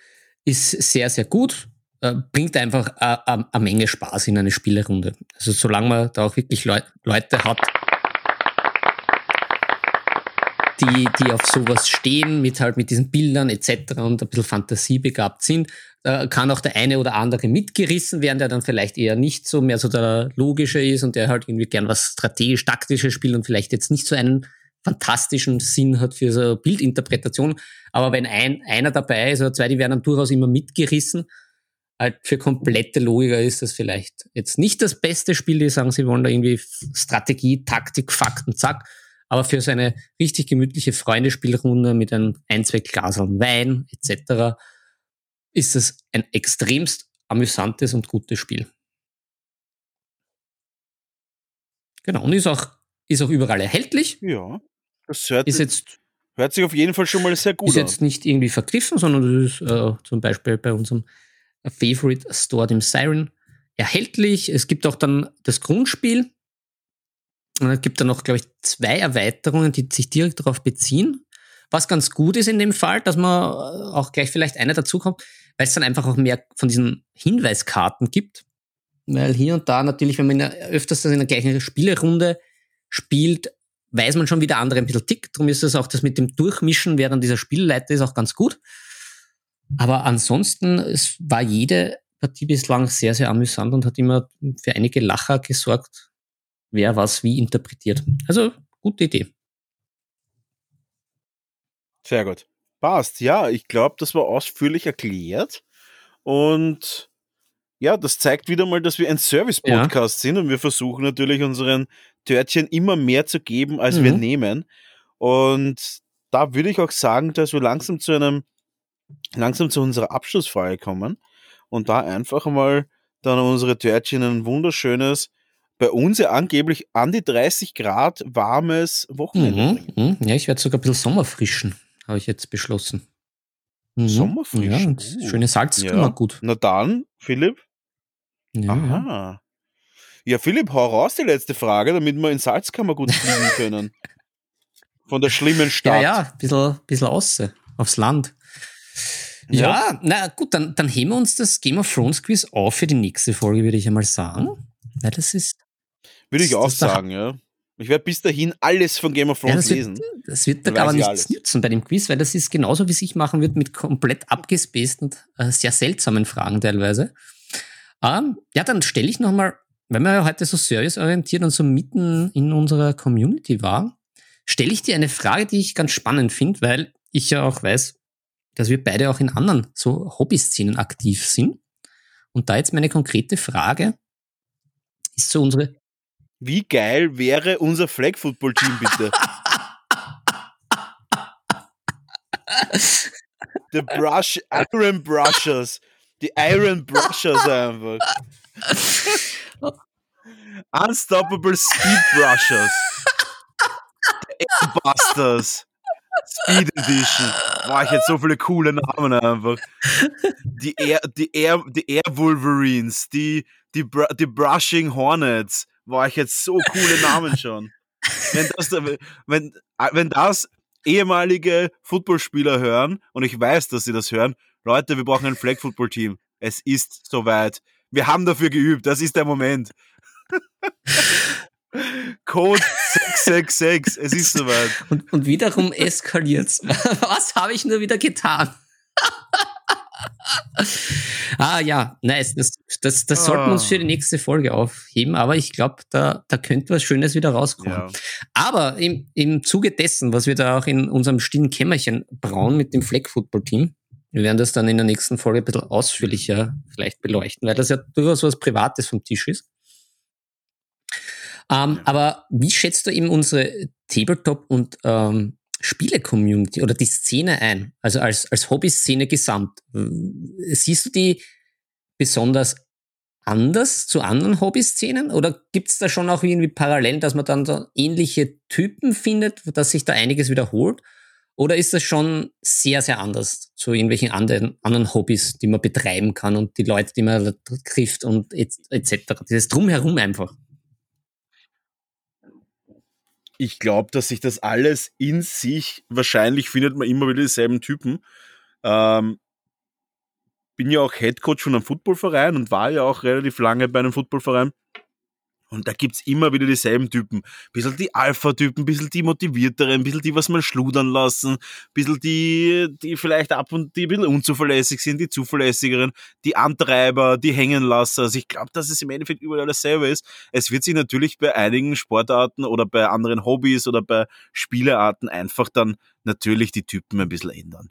ist sehr, sehr gut äh, bringt einfach eine Menge Spaß in eine Spielerunde. Also solange man da auch wirklich Leu Leute hat, die, die auf sowas stehen, mit halt mit diesen Bildern etc. und ein bisschen fantasiebegabt sind, äh, kann auch der eine oder andere mitgerissen werden, der dann vielleicht eher nicht so mehr so der logische ist und der halt irgendwie gern was strategisch-taktisches spielt und vielleicht jetzt nicht so einen fantastischen Sinn hat für so Bildinterpretation. Aber wenn ein, einer dabei ist oder zwei, die werden dann durchaus immer mitgerissen halt für komplette Logiker ist das vielleicht jetzt nicht das beste Spiel, die sagen, sie wollen da irgendwie Strategie, Taktik, Fakten, zack. Aber für so eine richtig gemütliche Freundespielrunde mit ein, ein zwei Glaseln Wein etc. ist es ein extremst amüsantes und gutes Spiel. Genau, und ist auch, ist auch überall erhältlich. Ja, das hört, ist jetzt, hört sich auf jeden Fall schon mal sehr gut ist an. Ist jetzt nicht irgendwie vergriffen, sondern das ist äh, zum Beispiel bei unserem Favorite Store, dem Siren, erhältlich. Es gibt auch dann das Grundspiel. Und es gibt dann noch, glaube ich, zwei Erweiterungen, die sich direkt darauf beziehen. Was ganz gut ist in dem Fall, dass man auch gleich vielleicht eine dazukommt, weil es dann einfach auch mehr von diesen Hinweiskarten gibt. Weil hier und da natürlich, wenn man öfters in der gleichen Spielerunde spielt, weiß man schon, wie der andere ein bisschen tickt. Darum ist es auch das mit dem Durchmischen, wer dann dieser Spielleiter ist, auch ganz gut. Aber ansonsten, es war jede Partie bislang sehr, sehr amüsant und hat immer für einige Lacher gesorgt, wer was wie interpretiert. Also, gute Idee. Sehr gut. Passt. Ja, ich glaube, das war ausführlich erklärt. Und ja, das zeigt wieder mal, dass wir ein Service-Podcast ja. sind und wir versuchen natürlich unseren Törtchen immer mehr zu geben, als mhm. wir nehmen. Und da würde ich auch sagen, dass wir langsam zu einem langsam zu unserer Abschlussfeier kommen und da einfach mal dann unsere Törtchen ein wunderschönes, bei uns ja angeblich an die 30 Grad warmes Wochenende mhm, mh. Ja, ich werde sogar ein bisschen Sommerfrischen, habe ich jetzt beschlossen. Mhm. Sommerfrischen? Ja, uh. schöne Salz ja. immer gut. Na dann, Philipp. Ja, Aha. Ja, Philipp, hau raus die letzte Frage, damit wir in Salzkammer gut fliegen können. Von der schlimmen Stadt. Ja, ja, ein bisschen, bisschen außen, aufs Land. Ja, ja, na gut, dann, dann heben wir uns das Game of Thrones Quiz auf für die nächste Folge, würde ich einmal sagen. Weil das ist. Würde ich auch sagen, ja. Ich werde bis dahin alles von Game of Thrones ja, das lesen. Wird, das wird da aber nichts alles. nützen bei dem Quiz, weil das ist genauso, wie es ich machen wird, mit komplett abgespaceden, äh, sehr seltsamen Fragen teilweise. Ähm, ja, dann stelle ich nochmal, wenn wir ja heute so serviceorientiert und so mitten in unserer Community war, stelle ich dir eine Frage, die ich ganz spannend finde, weil ich ja auch weiß, dass wir beide auch in anderen so Hobby-Szenen aktiv sind. Und da jetzt meine konkrete Frage ist so unsere. Wie geil wäre unser Flag Football Team bitte? The Brush, Iron Brushers. Die Iron Brushers einfach. Unstoppable Speed Brushers. The Airbusters. Speed Edition. Boah, ich hätte so viele coole Namen einfach. Die Air, die Air, die Air Wolverines, die, die, die Brushing Hornets. Boah, ich hätte so coole Namen schon. Wenn das, wenn, wenn das ehemalige Footballspieler hören, und ich weiß, dass sie das hören, Leute, wir brauchen ein Flag Football Team. Es ist soweit. Wir haben dafür geübt. Das ist der Moment. Code 666. Es ist soweit. Und, und wiederum eskaliert's. Was habe ich nur wieder getan? ah ja, nice. Das, das, das sollten wir uns für die ah. nächste Folge aufheben, aber ich glaube, da, da könnte was Schönes wieder rauskommen. Ja. Aber im, im Zuge dessen, was wir da auch in unserem stillen Kämmerchen brauen mit dem Flag Football Team, wir werden das dann in der nächsten Folge ein bisschen ausführlicher vielleicht beleuchten, weil das ja durchaus was Privates vom Tisch ist. Ähm, aber wie schätzt du eben unsere Tabletop- und ähm, Spiele-Community oder die Szene ein? Also als, als Hobby-Szene gesamt. Siehst du die besonders anders zu anderen Hobby-Szenen? Oder gibt es da schon auch irgendwie parallel, dass man dann so ähnliche Typen findet, dass sich da einiges wiederholt? Oder ist das schon sehr, sehr anders zu irgendwelchen anderen, anderen Hobbys, die man betreiben kann und die Leute, die man trifft und etc. Dieses Drumherum einfach. Ich glaube, dass sich das alles in sich, wahrscheinlich findet man immer wieder dieselben Typen. Ähm, bin ja auch Headcoach von einem Footballverein und war ja auch relativ lange bei einem Footballverein. Und da gibt's immer wieder dieselben Typen. Bisschen die Alpha-Typen, bisschen die motivierteren, bisschen die, was man schludern lassen, bisschen die, die vielleicht ab und die ein bisschen unzuverlässig sind, die zuverlässigeren, die Antreiber, die Hängenlasser. Also ich glaube, dass es im Endeffekt überall dasselbe ist. Es wird sich natürlich bei einigen Sportarten oder bei anderen Hobbys oder bei Spielearten einfach dann natürlich die Typen ein bisschen ändern.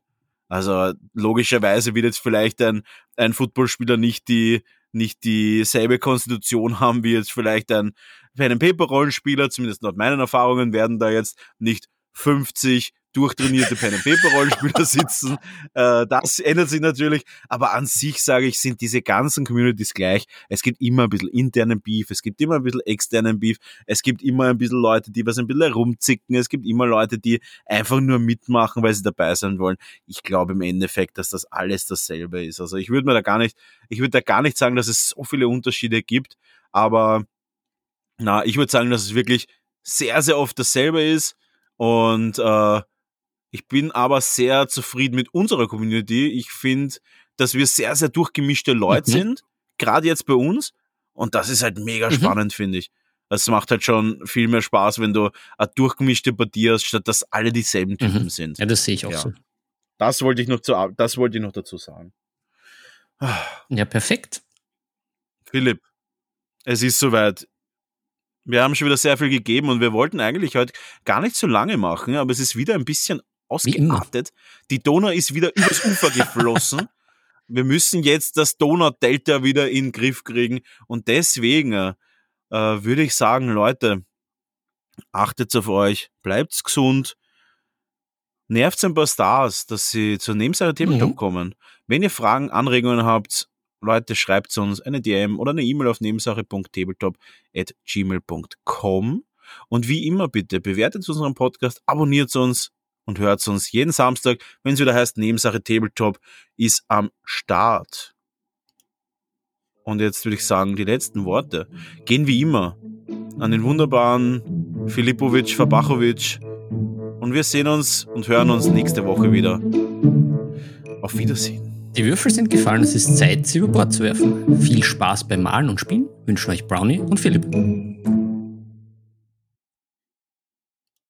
Also logischerweise wird jetzt vielleicht ein, ein Footballspieler nicht die, nicht dieselbe Konstitution haben wie jetzt vielleicht ein Pen and Paper Rollenspieler, zumindest laut meinen Erfahrungen werden da jetzt nicht 50 durchtrainierte Pen and Paper Rollenspieler sitzen. Äh, das ändert sich natürlich, aber an sich sage ich, sind diese ganzen Communities gleich. Es gibt immer ein bisschen internen Beef, es gibt immer ein bisschen externen Beef, es gibt immer ein bisschen Leute, die was ein bisschen herumzicken, es gibt immer Leute, die einfach nur mitmachen, weil sie dabei sein wollen. Ich glaube im Endeffekt, dass das alles dasselbe ist. Also ich würde mir da gar nicht, ich würde da gar nicht sagen, dass es so viele Unterschiede gibt, aber na, ich würde sagen, dass es wirklich sehr, sehr oft dasselbe ist und äh, ich bin aber sehr zufrieden mit unserer Community. Ich finde, dass wir sehr, sehr durchgemischte Leute mhm. sind, gerade jetzt bei uns. Und das ist halt mega mhm. spannend, finde ich. Es macht halt schon viel mehr Spaß, wenn du eine durchgemischte Partie hast, statt dass alle dieselben Typen mhm. sind. Ja, das sehe ich auch ja. so. Das wollte ich noch zu, das wollte ich noch dazu sagen. Ja, perfekt. Philipp, es ist soweit. Wir haben schon wieder sehr viel gegeben und wir wollten eigentlich heute gar nicht so lange machen, aber es ist wieder ein bisschen ausgeartet. Die Donau ist wieder übers Ufer geflossen. Wir müssen jetzt das Donau-Delta wieder in den Griff kriegen. Und deswegen äh, würde ich sagen, Leute, achtet auf euch, bleibt gesund, nervt ein paar Stars, dass sie zur Nebenseite Tabletop mhm. kommen. Wenn ihr Fragen, Anregungen habt, Leute, schreibt uns eine DM oder eine E-Mail auf nebensache.tabletop.gmail.com. Und wie immer bitte, bewertet unseren Podcast, abonniert uns, und hört uns jeden Samstag, wenn es wieder heißt, Nebensache Tabletop ist am Start. Und jetzt würde ich sagen, die letzten Worte gehen wie immer an den wunderbaren Filipovic Fabachovic. Und wir sehen uns und hören uns nächste Woche wieder. Auf Wiedersehen. Die Würfel sind gefallen, es ist Zeit, sie über Bord zu werfen. Viel Spaß beim Malen und Spielen wünschen euch Brownie und Philipp.